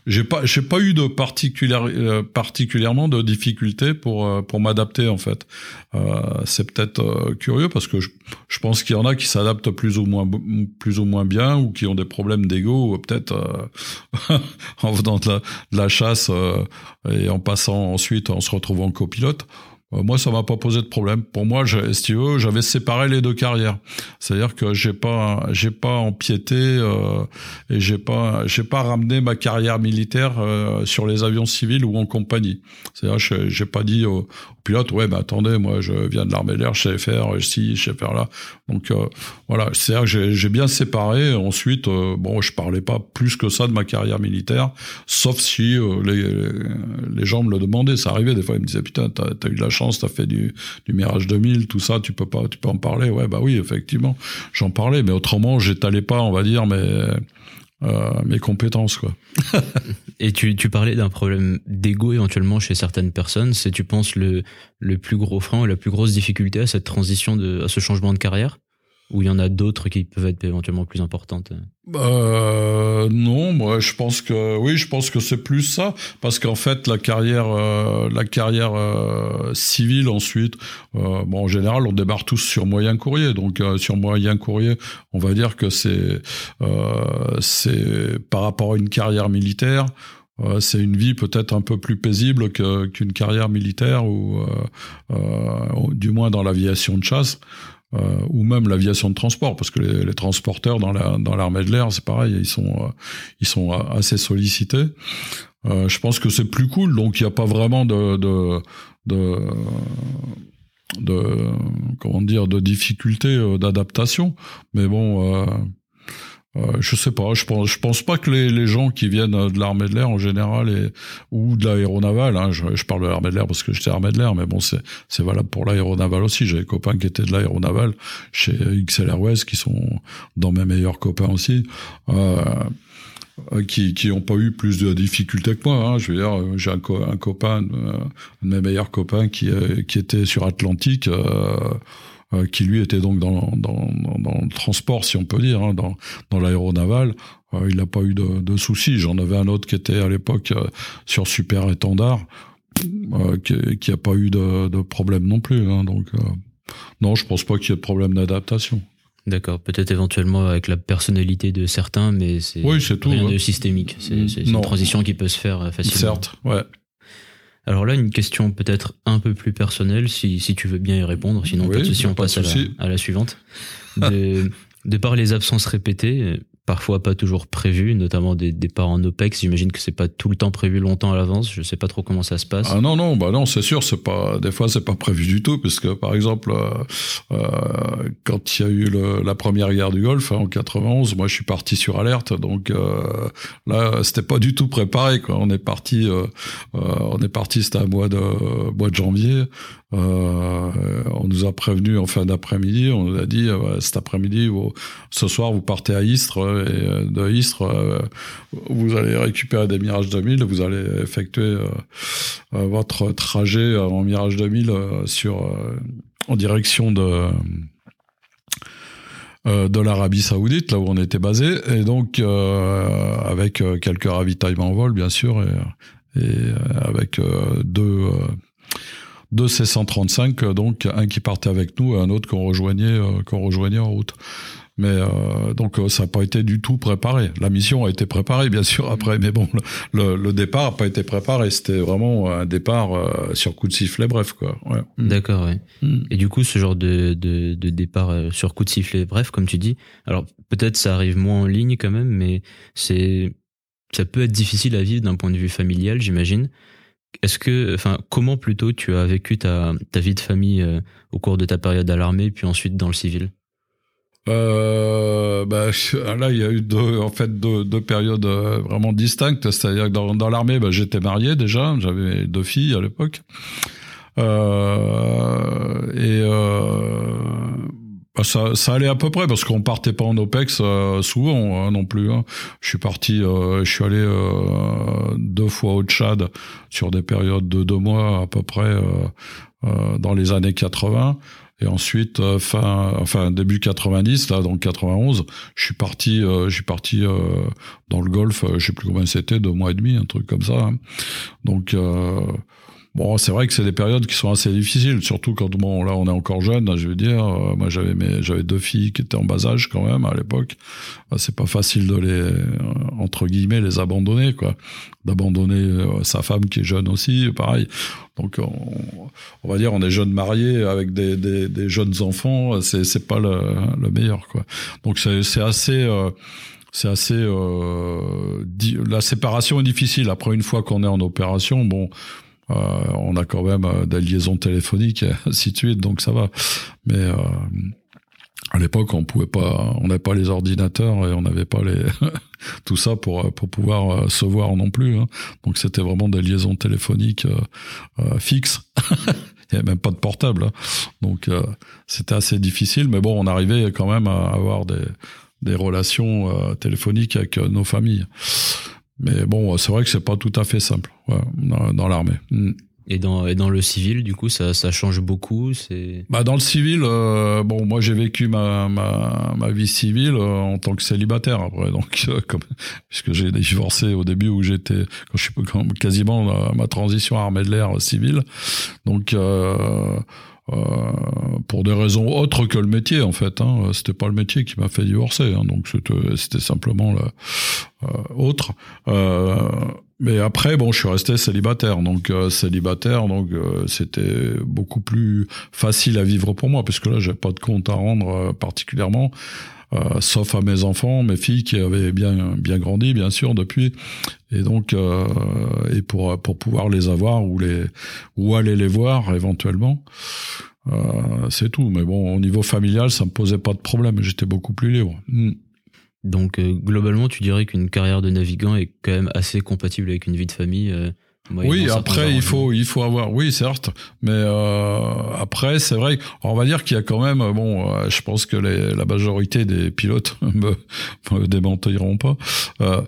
S3: j'ai pas, j'ai pas eu de particulière, euh, particulièrement de difficultés pour euh, pour m'adapter en fait. Euh, c'est peut-être euh, curieux parce que je, je pense qu'il y en a qui s'adaptent plus ou moins plus ou moins bien ou qui ont des problèmes d'ego peut-être euh, en faisant de la, de la chasse et en passant ensuite en se retrouvant copilote. Euh, Moi, ça m'a pas posé de problème. Pour moi, je- si tu veux, j'avais séparé les deux carrières. C'est-à-dire que j'ai pas, j'ai pas empiété euh, et j'ai pas, j'ai pas ramené ma carrière militaire euh, sur les avions civils ou en compagnie. C'est-à-dire, je- j'ai pas dit au, au pilote, ouais, mais attendez, moi, je viens de l'armée de l'air, je sais faire ci, je sais faire là. Donc voilà, c'est-à-dire que j'ai, j'ai bien séparé. Ensuite, bon, je parlais pas plus que ça de ma carrière militaire, sauf si les, les gens me le demandaient. Ça arrivait des fois, ils me disaient, putain, t'as, t'as eu de la chance, t'as fait du, Mirage 2000, tout ça, tu peux pas, tu peux en parler. Ouais, bah oui, effectivement, j'en parlais, mais autrement, j'étalais pas, on va dire, mes, euh, mes compétences, quoi.
S2: Et tu, tu parlais d'un problème d'ego éventuellement chez certaines personnes. C'est, tu penses, le, le plus gros frein ou la plus grosse difficulté à cette transition, à ce changement de carrière? Ou il y en a d'autres qui peuvent être éventuellement plus importantes?
S3: Euh, non, moi je pense que oui, je pense que c'est plus ça. Parce qu'en fait la carrière, euh, la carrière euh, civile ensuite, euh, bon en général on démarre tous sur moyen courrier, donc sur moyen courrier, on va dire que c'est c'est par rapport à une carrière militaire. c'est une vie peut-être un peu plus paisible qu'une carrière militaire ou du moins dans l'aviation de chasse euh, ou même l'aviation de transport, parce que les, les transporteurs dans la dans l'armée de l'air, c'est pareil, ils sont euh, ils sont assez sollicités. Euh, je pense que c'est plus cool, donc il n'y a pas vraiment de de de, de comment dire de difficulté euh, d'adaptation, mais bon. Euh, euh, je sais pas, je pense, je pense pas que les, les gens qui viennent de l'armée de l'air en général et, ou de l'aéronavale, hein, je, je parle de l'armée de l'air parce que j'étais armée de l'air, mais bon, c'est, c'est valable pour l'aéronavale aussi. J'ai des copains qui étaient de l'aéronavale chez XL Airways qui sont dans mes meilleurs copains aussi. Euh, euh, qui qui ont pas eu plus de difficultés que moi. Hein. Je veux dire, euh, j'ai un, co- un copain, euh, un de mes meilleurs copains qui euh, qui était sur Atlantique, euh, euh, qui lui était donc dans dans, dans, le transport, si on peut dire, hein, dans dans l'aéronaval. Euh, il n'a pas eu de, de soucis. J'en avais un autre qui était à l'époque euh, sur Super Étendard, euh, qui qui a pas eu de, de problème non plus. Hein. Donc euh, non, je pense pas qu'il y ait de problème d'adaptation.
S2: D'accord, peut-être éventuellement avec la personnalité de certains, mais c'est
S3: Oui, tout,
S2: rien
S3: ouais.
S2: de systémique. C'est, une transition qui peut se faire euh, facilement.
S3: Certes, ouais.
S2: Alors là, une question peut-être un peu plus personnelle, si, si tu veux bien y répondre, sinon
S3: Oui,
S2: pas de souci, on passe à la, à la suivante. De, de par les absences répétées, parfois pas toujours prévues, notamment des départs en OPEX, j'imagine que c'est pas tout le temps prévu longtemps à l'avance, je sais pas trop comment ça se passe.
S3: Ah non non bah non c'est sûr c'est pas des fois c'est pas prévu du tout parce que par exemple euh, euh, quand il y a eu la première guerre du Golfe hein, en 91 moi je suis parti sur alerte. Donc euh, là c'était pas du tout préparé quoi. On est parti on est parti c'était un mois de mois de janvier euh, on nous a prévenu en fin d'après-midi on nous a dit euh, cet après-midi ce soir vous partez à Istres euh, et de Istres vous allez récupérer des Mirage 2000 vous allez effectuer votre trajet en Mirage 2000 euh, sur en direction de de l'Arabie Saoudite, là où on était basé, et donc avec quelques ravitaillements en vol, bien sûr, et, avec deux euh, deux C-135, euh, donc un qui partait avec nous et un autre qu'on rejoignait euh, qu'on rejoignait en route. Mais euh, donc ça n'a pas été du tout préparé. La mission a été préparée bien sûr après, mais bon, le, le départ n'a pas été préparé. C'était vraiment un départ euh, sur coup de sifflet, bref quoi. Ouais.
S2: D'accord, ouais.
S3: Mm.
S2: Et du coup, ce genre de, de, de départ sur coup de sifflet, bref, comme tu dis, alors peut-être ça arrive moins en ligne quand même, mais c'est ça peut être difficile à vivre d'un point de vue familial, j'imagine. Est-ce que, enfin, comment plutôt tu as vécu ta, vie de famille euh, au cours de ta période à l'armée, puis ensuite dans le civil?
S3: Euh, bah, là, il y a eu deux, en fait, deux, périodes euh, vraiment distinctes. C'est-à-dire que dans, l'armée, bah, j'étais marié déjà, j'avais deux filles à l'époque. Euh, et bah, ça, ça allait à peu près parce qu'on partait pas en OPEX euh, souvent hein, non plus. Hein. Je suis parti, euh, je suis allé euh, deux fois au Tchad sur des périodes de deux mois à peu près dans les années 80. Et ensuite, fin, enfin début 90, là, donc 91, je suis parti, je suis parti dans le Golfe. je sais plus combien c'était, deux mois et demi, un truc comme ça. Hein. Donc Bon, c'est vrai que c'est des périodes qui sont assez difficiles, surtout quand bon là on est encore jeune. Je veux dire, euh, moi j'avais mes j'avais deux filles qui étaient en bas âge quand même à l'époque. Bah, c'est pas facile de les euh, entre guillemets les abandonner quoi, d'abandonner euh, sa femme qui est jeune aussi, pareil. Donc on, on, va dire on est jeune marié avec des, des, des jeunes enfants, c'est c'est pas le, le, meilleur quoi. Donc c'est c'est assez c'est assez la séparation est difficile après une fois qu'on est en opération bon on a quand même euh, des liaisons téléphoniques et donc ça va. Mais euh, à l'époque, on pouvait pas, on n'avait pas les ordinateurs et on n'avait pas tout ça pour pour pouvoir se voir non plus. Hein. Donc c'était vraiment des liaisons téléphoniques euh, fixes. Il n'y avait même pas de portable. Hein. Donc c'était assez difficile, mais bon, on arrivait quand même à avoir des relations téléphoniques avec nos familles. Mais bon, c'est vrai que c'est pas tout à fait simple ouais, dans, dans l'armée. Mm.
S2: Et dans, et dans le civil, du coup, ça, ça change beaucoup. C'est.
S3: Bah dans le civil, euh, bon, moi j'ai vécu ma, ma, ma vie civile euh, en tant que célibataire après, donc euh, comme puisque j'ai divorcé au début où j'étais quand je suis quasiment ma transition armée de l'air civile, donc. Euh, euh, pour des raisons autres que le métier en fait. Hein. C'était pas le métier qui m'a fait divorcer, hein. donc c'était simplement le, euh, autre. Euh, mais après, bon, je suis resté célibataire, donc euh, célibataire, donc c'était beaucoup plus facile à vivre pour moi, puisque là, j'ai pas de compte à rendre particulièrement. Euh, sauf à mes enfants, mes filles qui avaient bien bien grandi bien sûr depuis, et donc euh, et pour pour pouvoir les avoir ou les ou aller les voir éventuellement, euh, c'est tout. Mais bon, au niveau familial, ça me posait pas de problème, j'étais beaucoup plus libre. Hmm.
S2: Donc globalement, tu dirais qu'une carrière de navigant est quand même assez compatible avec une vie de famille
S3: oui, après il faut il faut avoir oui certes, mais euh, après c'est vrai, on va dire qu'il y a quand même bon, euh, je pense que les, la majorité des pilotes me, me démentiront pas. Euh,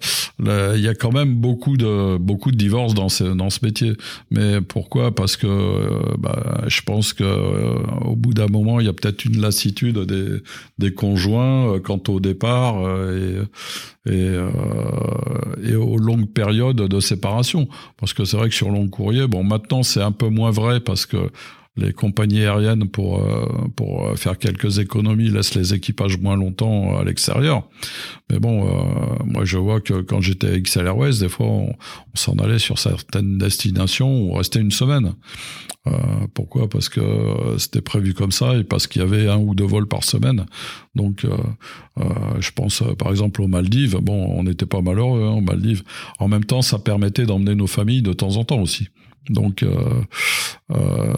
S3: il y a quand même beaucoup de beaucoup de divorces dans ce dans ce métier. Mais pourquoi? Parce que bah, je pense que euh, au bout d'un moment il y a peut-être une lassitude des des conjoints quant au départ et et, et aux longues périodes de séparation. Parce que c'est vrai que sur long courrier, bon, maintenant c'est un peu moins vrai parce que les compagnies aériennes pour euh, pour faire quelques économies laissent les équipages moins longtemps à l'extérieur. Mais bon, euh, moi je vois que quand j'étais avec XL Airways, des fois on, s'en allait sur certaines destinations où on restait une semaine. Euh, pourquoi? Parce que c'était prévu comme ça et parce qu'il y avait un ou deux vols par semaine. Donc euh, euh, je pense par exemple aux Maldives. Bon, on n'était pas malheureux hein, aux Maldives. En même temps, ça permettait d'emmener nos familles de temps en temps aussi. Donc, euh, euh,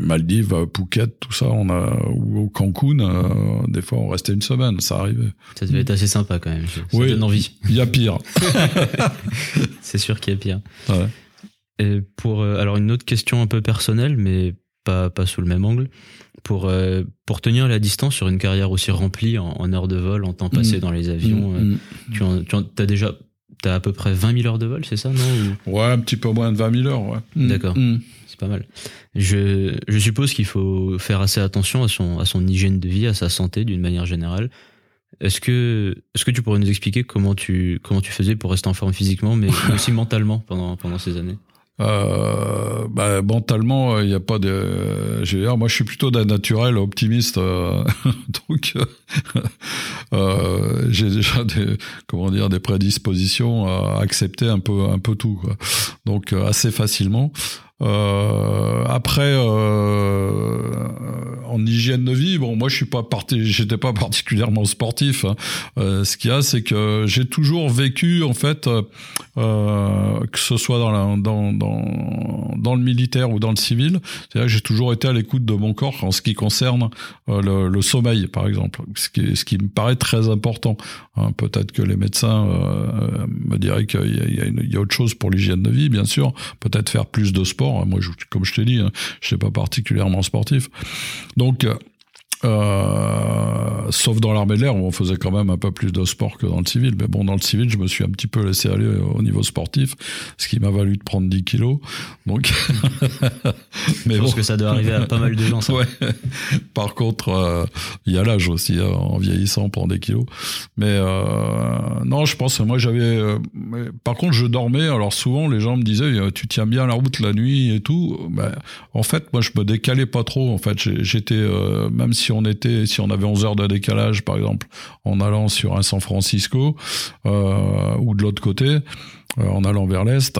S3: Maldives, Phuket, tout ça, on a ou au Cancun, euh, des fois on restait une semaine, ça arrivait.
S2: Ça devait être assez sympa quand même. Ça
S3: oui,
S2: donne envie.
S3: Il y a pire.
S2: C'est sûr qu'il y a pire. Ouais. Et pour euh, alors une autre question un peu personnelle, mais pas pas sous le même angle. Pour euh, pour tenir la distance sur une carrière aussi remplie en, en heures de vol, en temps passé mmh. dans les avions, mmh. tu, en, tu en, as déjà T'as à peu près 20 000 heures de vol, c'est ça, non
S3: Ou... Ouais, un petit peu moins de 20 000 heures, ouais.
S2: Mm. D'accord, mm. c'est pas mal. Je, je suppose qu'il faut faire assez attention à son, à son hygiène de vie, à sa santé d'une manière générale. Est-ce que, est-ce que tu pourrais nous expliquer comment tu, comment tu faisais pour rester en forme physiquement, mais aussi mentalement pendant, pendant ces années?
S3: Euh, bah, mentalement, il n'y a pas de. Je veux dire, moi, je suis plutôt d'un naturel optimiste, euh, donc euh, j'ai déjà des, comment dire, des prédispositions à accepter un peu, un peu tout, quoi. donc euh, assez facilement. Euh, après, euh, en hygiène de vie, bon, moi je suis pas parti, j'étais pas particulièrement sportif. Hein. Euh, ce qu'il y a, c'est que j'ai toujours vécu en fait, que ce soit dans, le militaire ou dans le civil, j'ai toujours été à l'écoute de mon corps en ce qui concerne le, sommeil, par exemple, ce qui, me paraît très important. Hein. Peut-être que les médecins me diraient qu'il y a autre chose pour l'hygiène de vie, bien sûr. Peut-être faire plus de sport moi, je, comme je t'ai dit, hein, je suis pas particulièrement sportif. Donc, euh, sauf dans l'armée de l'air où on faisait quand même un peu plus de sport que dans le civil. Mais bon, dans le civil, je me suis un petit peu laissé aller au niveau sportif, ce qui m'a valu de prendre 10 kilos. Donc,
S2: mais je pense que ça doit arriver à pas mal de gens. Ça.
S3: Ouais. Par contre, euh, il y a l'âge aussi. Hein, en vieillissant, on prend des kilos. Mais euh, non, je pense. Moi, j'avais. Euh, par contre, je dormais. Alors souvent, les gens me disaient, euh, tu tiens bien la route la nuit et tout. Ben, en fait, moi, je me décalais pas trop. En fait, j'étais même si on était, si on avait 11 heures de décalage, par exemple, en allant sur un San Francisco euh, ou de l'autre côté, euh, en allant vers l'est,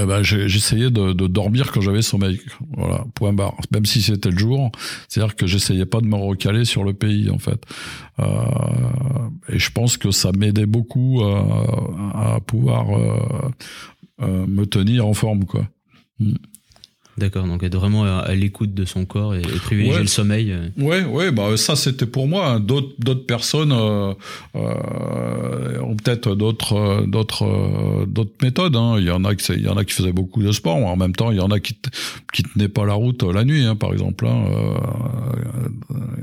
S3: eh ben, j'essayais de, de, dormir quand j'avais sommeil. Voilà, point barre. Même si c'était le jour, c'est-à-dire que j'essayais pas de me recaler sur le pays, en fait. Euh, et je pense que ça m'aidait beaucoup à, à pouvoir euh, euh, me tenir en forme, quoi. Mm.
S2: D'accord, donc être vraiment à, l'écoute de son corps et, privilégier le sommeil. Euh.
S3: Ouais, ouais, bah ça c'était pour moi. Hein. D'autres d'autres personnes euh, euh, ont peut-être d'autres euh, d'autres euh, d'autres méthodes. Hein. Il y en a qui il y en a qui faisaient beaucoup de sport. En même temps, il y en a qui qui tenaient pas la route la nuit, hein, par exemple. Hein.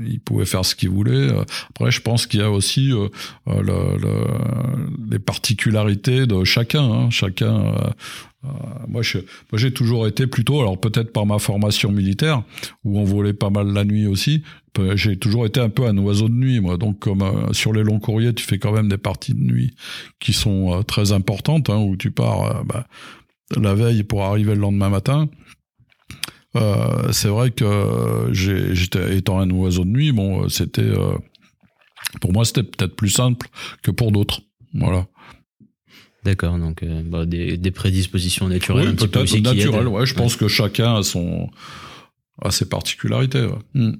S3: ils pouvaient faire ce qu'ils voulaient. Après, je pense qu'il y a aussi le, le, les particularités de chacun. Hein. Chacun euh, moi, je, moi, j'ai toujours été plutôt, alors peut-être par ma formation militaire, où on volait pas mal la nuit aussi. J'ai toujours été un peu un oiseau de nuit. Donc, comme euh, sur les longs courriers, tu fais quand même des parties de nuit qui sont euh, très importantes, hein, où tu pars bah, la veille pour arriver le lendemain matin. c'est vrai que étant un oiseau de nuit, bon, c'était pour moi c'était peut-être plus simple que pour d'autres. Voilà.
S2: D'accord, donc euh, bah, des, des, prédispositions naturelles
S3: oui, un petit peu aussi naturel, ouais, je pense que chacun a son a ses particularités. Ouais. Hmm.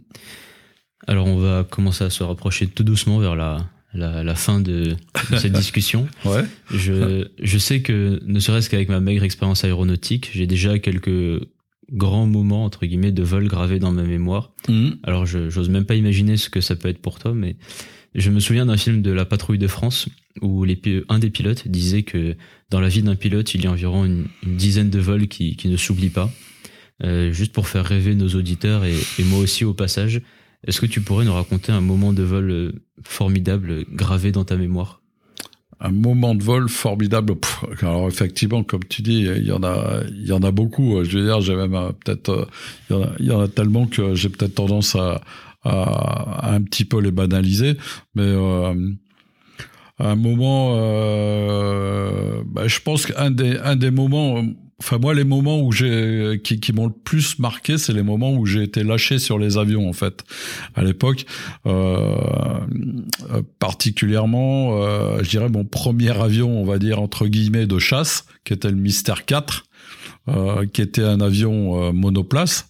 S2: Alors on va commencer à se rapprocher tout doucement vers la la, la fin de, de cette discussion.
S3: ouais.
S2: Je je sais que ne serait-ce qu'avec ma maigre expérience aéronautique, j'ai déjà quelques grands moments entre guillemets de vol gravés dans ma mémoire. Hmm. Alors je j'ose même pas imaginer ce que ça peut être pour toi, mais je me souviens d'un film de la patrouille de France où un des pilotes disait que dans la vie d'un pilote, il y a environ une, dizaine de vols qui, ne s'oublient pas. Euh, juste pour faire rêver nos auditeurs et, moi aussi au passage, est-ce que tu pourrais nous raconter un moment de vol euh, formidable gravé dans ta mémoire?
S3: Un moment de vol formidable. alors effectivement, comme tu dis, il y en a, il y en a beaucoup. Je veux dire, j'ai même euh, peut-être, il, y en a tellement que j'ai peut-être tendance à, un petit peu les banaliser, mais un moment, euh, bah, je pense qu'un des un des moments, enfin moi les moments où j'ai qui, qui m'ont le plus marqué, c'est les moments où j'ai été lâché sur les avions en fait à l'époque, euh, particulièrement, euh, je dirais mon premier avion, on va dire entre guillemets de chasse, qui était le Mister 4, euh, qui était un avion euh, monoplace.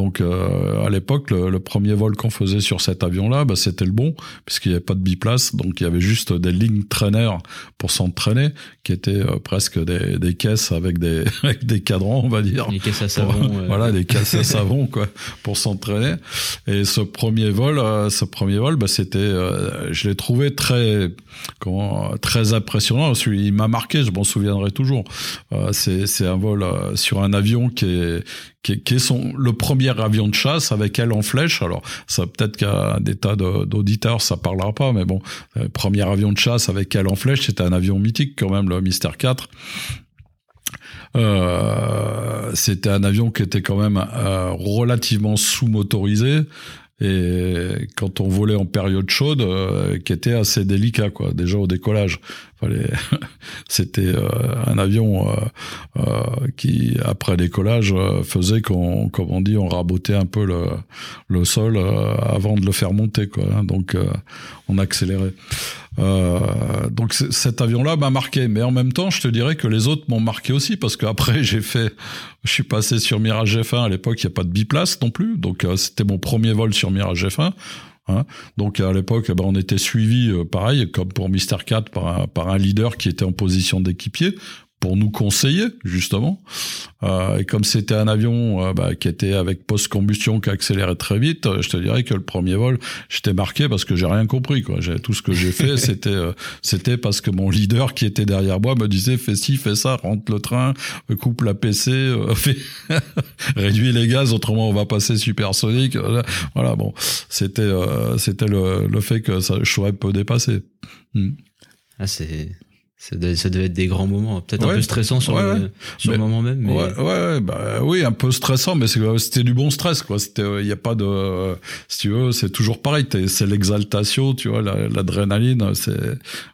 S3: Donc euh, à l'époque, le, premier vol qu'on faisait sur cet avion-là, bah, c'était le bon, puisqu'il n'y avait pas de biplace, donc il y avait juste des lignes traîneurs pour s'entraîner, qui étaient euh, presque des, des, caisses avec des, avec des cadrans, on va dire.
S2: Des caisses à savon.
S3: Voilà, des caisses à savon, quoi, pour s'entraîner. Et ce premier vol, euh, ce premier vol, bah, c'était, je l'ai trouvé très, comment, très impressionnant. Il m'a marqué, je m'en souviendrai toujours. c'est un vol sur un avion qui est qui, qui est son, le premier avion de chasse avec elle en flèche. Alors, ça peut-être qu'à des tas d'auditeurs, ça parlera pas, mais bon, euh, premier avion de chasse avec elle en flèche, c'était un avion mythique quand même, le Mister 4. Euh, c'était un avion qui était quand même euh, relativement sous-motorisé et quand on volait en période chaude, euh, qui était assez délicat quoi. Déjà au décollage, c'était euh, un avion euh, qui après décollage faisait qu'on, comme on dit, on rabotait un peu le, le sol avant de le faire monter quoi. Hein. donc on accélérait. Euh, donc cet avion-là m'a marqué, mais en même temps, je te dirais que les autres m'ont marqué aussi parce qu'après j'ai fait, je suis passé sur Mirage F1. À l'époque, il n'y a pas de biplace non plus, donc euh, c'était mon premier vol sur Mirage F1. hein. Donc à l'époque, eh ben, on était suivi, euh, pareil, comme pour Mister 4, par un, par un leader qui était en position d'équipier pour nous conseiller justement. Euh, et comme c'était un avion euh, bah, qui était avec post-combustion qui accélérait très vite, euh, je te dirais que le premier vol, j'étais marqué parce que j'ai rien compris. Quoi. Tout ce que j'ai fait, c'était euh, c'était parce que mon leader qui était derrière moi me disait fais ci, fais ça, rentre le train, coupe la PC, euh, fais réduis les gaz, autrement on va passer supersonique. Voilà, bon, c'était euh, c'était le, le fait que ça, je un peu dépassé. Hmm.
S2: Ah, c'est. Ça devait, ça devait être des grands moments, peut-être un peu stressant sur,
S3: Ouais,
S2: le, sur
S3: Mais-
S2: le moment même. Mais...
S3: Ouais, ouais, bah oui, un peu stressant, mais c'était du bon stress, quoi. C'était, il y a pas de, euh, si tu veux, c'est toujours pareil. C'est l'exaltation, tu vois, la- l'adrénaline, c'est,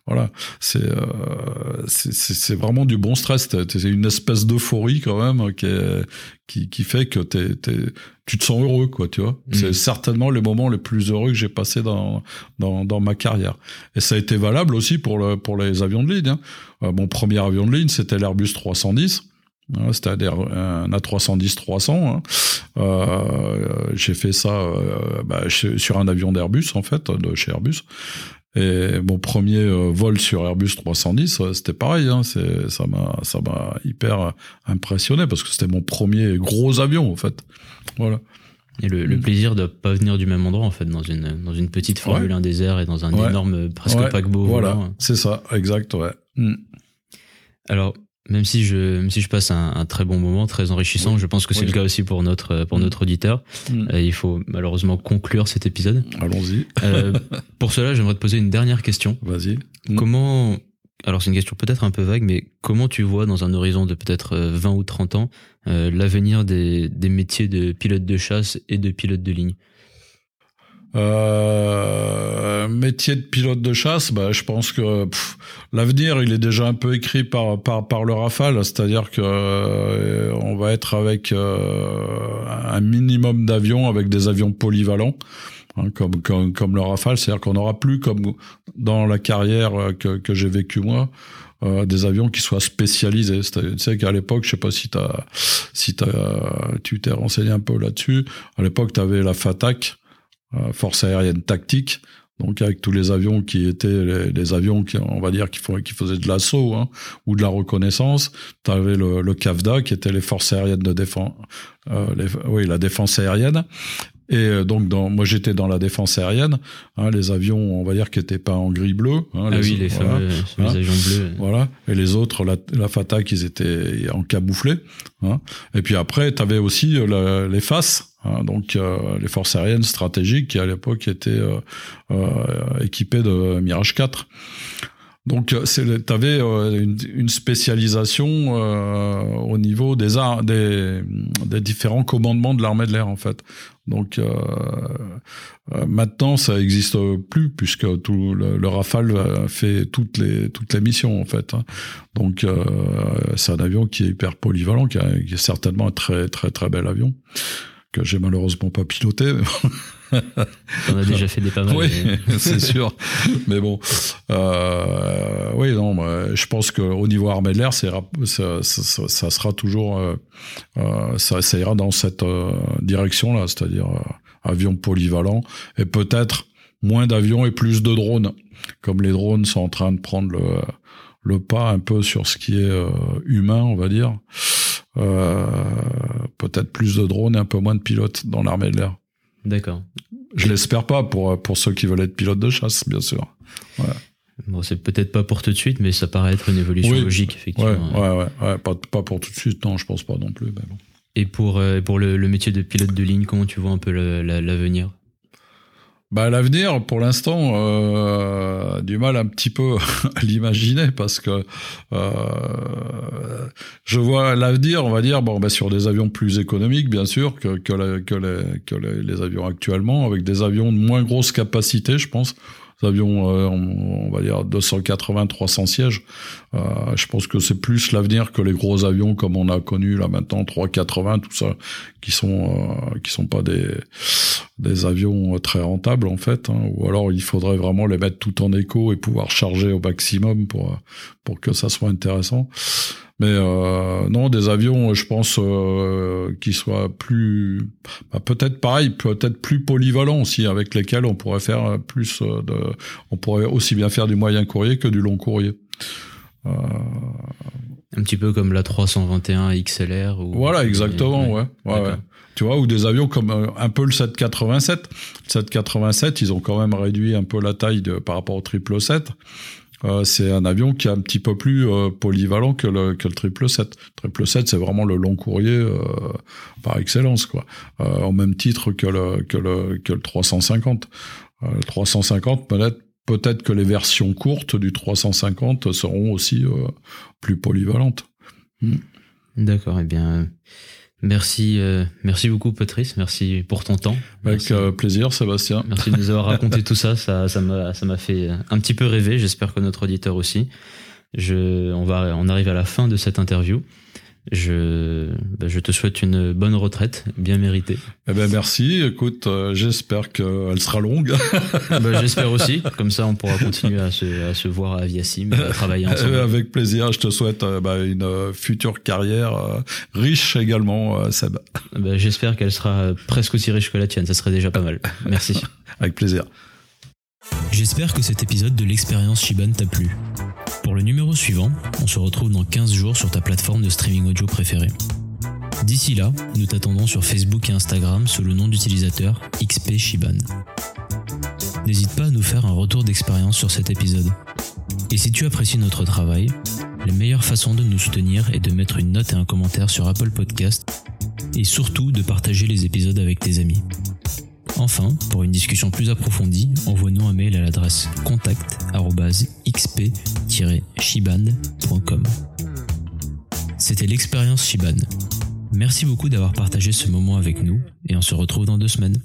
S3: voilà, c'est, euh, c'est, vraiment du bon stress. C'est une espèce d'euphorie quand même qui, est- qui, qui fait que t'es, t'es, tu te sens heureux, quoi, tu vois. C'est
S2: Mhm.
S3: certainement les moments les plus heureux que j'ai passés dans, dans, dans ma carrière. Et ça a été valable aussi pour le, pour les avions de ligne. hein. Euh, mon premier avion de ligne, c'était l'Airbus 310. Voilà, C'est-à-dire un A310-300. Hein. Euh, j'ai fait ça euh, bah, chez- sur un avion d'Airbus, en fait, de chez Airbus. Et mon premier euh, vol sur Airbus 310, euh, c'était pareil. Hein, c'est, ça m'a, ça m'a hyper impressionné parce que c'était mon premier gros avion, en fait. Voilà.
S2: Et le, le
S3: Mm.
S2: plaisir de pas venir du même endroit, en fait, dans une, dans une petite Formule 1 désert et dans un
S3: Ouais.
S2: énorme, presque
S3: Ouais,
S2: paquebot.
S3: Voilà,
S2: volant.
S3: c'est ça, exact, ouais. Mm.
S2: Alors, même si je, même si je passe un, un très bon moment, très enrichissant,
S3: Oui.
S2: je pense que c'est
S3: Oui.
S2: le cas aussi pour notre, pour
S3: Mm.
S2: notre auditeur.
S3: Mm.
S2: Euh, il faut malheureusement conclure cet épisode.
S3: Allons-y,
S2: Euh, pour cela, j'aimerais te poser une dernière question.
S3: vas-y. Mm.
S2: Comment, alors c'est une question peut-être un peu vague, mais comment tu vois dans un horizon de peut-être euh, 20 ou 30 ans euh, l'avenir des, des métiers de pilote de chasse et de pilote de ligne?
S3: Euh, métier de pilote de chasse, bah, je pense que l'avenir, il est déjà un peu écrit par par par le Rafale, c'est-à-dire que euh, on va être avec euh, un minimum d'avions, avec des avions polyvalents. hein, comme, comme comme le Rafale, c'est-à-dire qu'on n'aura plus comme dans la carrière euh, que que j'ai vécu moi, euh, des avions qui soient spécialisés. Tu sais qu'à l'époque, je sais pas si t'as si t'as tu t'es renseigné un peu là-dessus. À l'époque, tu avais la FATAC, force aérienne tactique, donc avec tous les avions qui étaient les, avions qui, on va dire, qui, faisaient de l'assaut hein, ou de la reconnaissance. Tu avais le, le CAFDA qui était les forces aériennes de défense, euh, oui, la défense aérienne. Et euh, donc, dans, moi, j'étais dans la défense aérienne. Hein, les avions, on va dire, qui étaient pas en gris bleu. Hein,
S2: Ah oui, les
S3: voilà.
S2: fameux, fameux
S3: Hein.
S2: avions bleus.
S3: Voilà. Et les autres, la, la FATAC, ils étaient en camouflé. Hein. Et puis après, tu avais aussi euh, la- les FAS, hein, donc euh, les forces aériennes stratégiques, qui à l'époque étaient euh, euh, équipées de Mirage 4. Donc, tu avais une, une spécialisation euh, au niveau des, ar- des, des différents commandements de l'armée de l'air, en fait. Donc, euh, euh, maintenant, ça existe plus puisque tout le, le Rafale euh, fait toutes les toutes les missions en fait. hein. Donc, euh, c'est un avion qui est hyper polyvalent, qui, a- qui est certainement un très très très bel avion que j'ai malheureusement pas piloté.
S2: On a déjà fait des pas mal.
S3: oui,
S2: mais-
S3: c'est sûr. Mais bon, euh, oui, non, je pense qu'au niveau armée de l'air, ça, ça, ça- ça sera toujours, euh, euh, ça, ira dans cette euh, direction-là, c'est-à-dire euh, avion polyvalent et peut-être moins d'avions et plus de drones, comme les drones sont en train de prendre le, le pas un peu sur ce qui est humain, on va dire. Euh, peut-être plus de drones et un peu moins de pilotes dans l'armée de l'air.
S2: D'accord.
S3: Je l'espère pas pour, pour ceux qui veulent être pilotes de chasse, bien sûr.
S2: Bon, c'est peut-être pas pour tout de suite, mais ça paraît être une évolution
S3: Oui.
S2: logique, effectivement.
S3: ouais, ouais, ouais, pas, pas pour tout de suite, non, je pense pas non plus. Mais bon.
S2: Et pour, euh, pour le, le métier de pilote de ligne, comment tu vois un peu l'avenir?
S3: Bah, l'avenir, pour l'instant, euh, du mal un petit peu à l'imaginer parce que euh, je vois l'avenir, on va dire, bon, bah, sur des avions plus économiques, bien sûr, que, les avions actuellement, avec des avions de moins grosse capacité, je pense, avions, euh, on, on va dire 280, 300 sièges. Euh, je pense que c'est plus l'avenir que les gros avions comme on a connu là maintenant 380, tout ça, qui sont euh, qui sont pas des des avions très rentables en fait. hein. ou alors il faudrait vraiment les mettre tout en écho et pouvoir charger au maximum pour pour que ça soit intéressant. Mais euh, non, des avions, je pense, euh, qui soient plus, bah, peut-être pareil, peut-être plus polyvalents aussi, avec lesquels on pourrait faire plus euh, de, on pourrait aussi bien faire du moyen courrier que du long courrier. Euh,
S2: Un petit peu comme la 321 XLR. Ou...
S3: voilà, exactement, ouais, ouais, ouais. Tu vois, ou des avions comme euh, un peu le 787. Le 787, ils ont quand même réduit un peu la taille de, par rapport au 777. Euh, c'est un avion qui est un petit peu plus euh, polyvalent que le, que le 777. Le 777, c'est vraiment le long courrier euh, par excellence, quoi. Euh, au même titre que le, que le, que le 350. Euh, le 350, peut-être, peut-être que les versions courtes du 350 seront aussi euh, plus polyvalentes.
S2: D'accord, eh bien, merci, euh, merci beaucoup, Patrice. Merci pour ton temps.
S3: Avec
S2: Merci.
S3: euh, plaisir, Sébastien.
S2: Merci de nous avoir raconté tout ça. Ça, ça m'a, ça m'a fait un petit peu rêver. J'espère que notre auditeur aussi. Je, on va, on arrive à la fin de cette interview. Je, bah, je te souhaite une bonne retraite, bien méritée.
S3: Eh ben merci. Écoute, euh, j'espère qu'elle sera longue.
S2: Bah, j'espère aussi. Comme ça, on pourra continuer à se, à se voir à Viasim, à travailler ensemble.
S3: Avec plaisir. Je te souhaite euh, bah, une euh, future carrière euh, riche également, euh, Seb.
S2: J'espère qu'elle sera presque aussi riche que la tienne. Ça serait déjà pas mal. Merci.
S3: Avec plaisir.
S1: J'espère que cet épisode de l'expérience Shiban t'a plu. Le numéro suivant, on se retrouve dans 15 jours sur ta plateforme de streaming audio préférée. D'ici là, nous t'attendons sur Facebook et Instagram sous le nom d'utilisateur XP Shiban. N'hésite pas à nous faire un retour d'expérience sur cet épisode. Et si tu apprécies notre travail, les meilleures façons de nous soutenir est de mettre une note et un commentaire sur Apple Podcast et surtout de partager les épisodes avec tes amis. Enfin, pour une discussion plus approfondie, envoie-nous un mail à l'adresse contact-xp-shiban.com. C'était l'expérience Shiban. Merci beaucoup d'avoir partagé ce moment avec nous et on se retrouve dans deux semaines.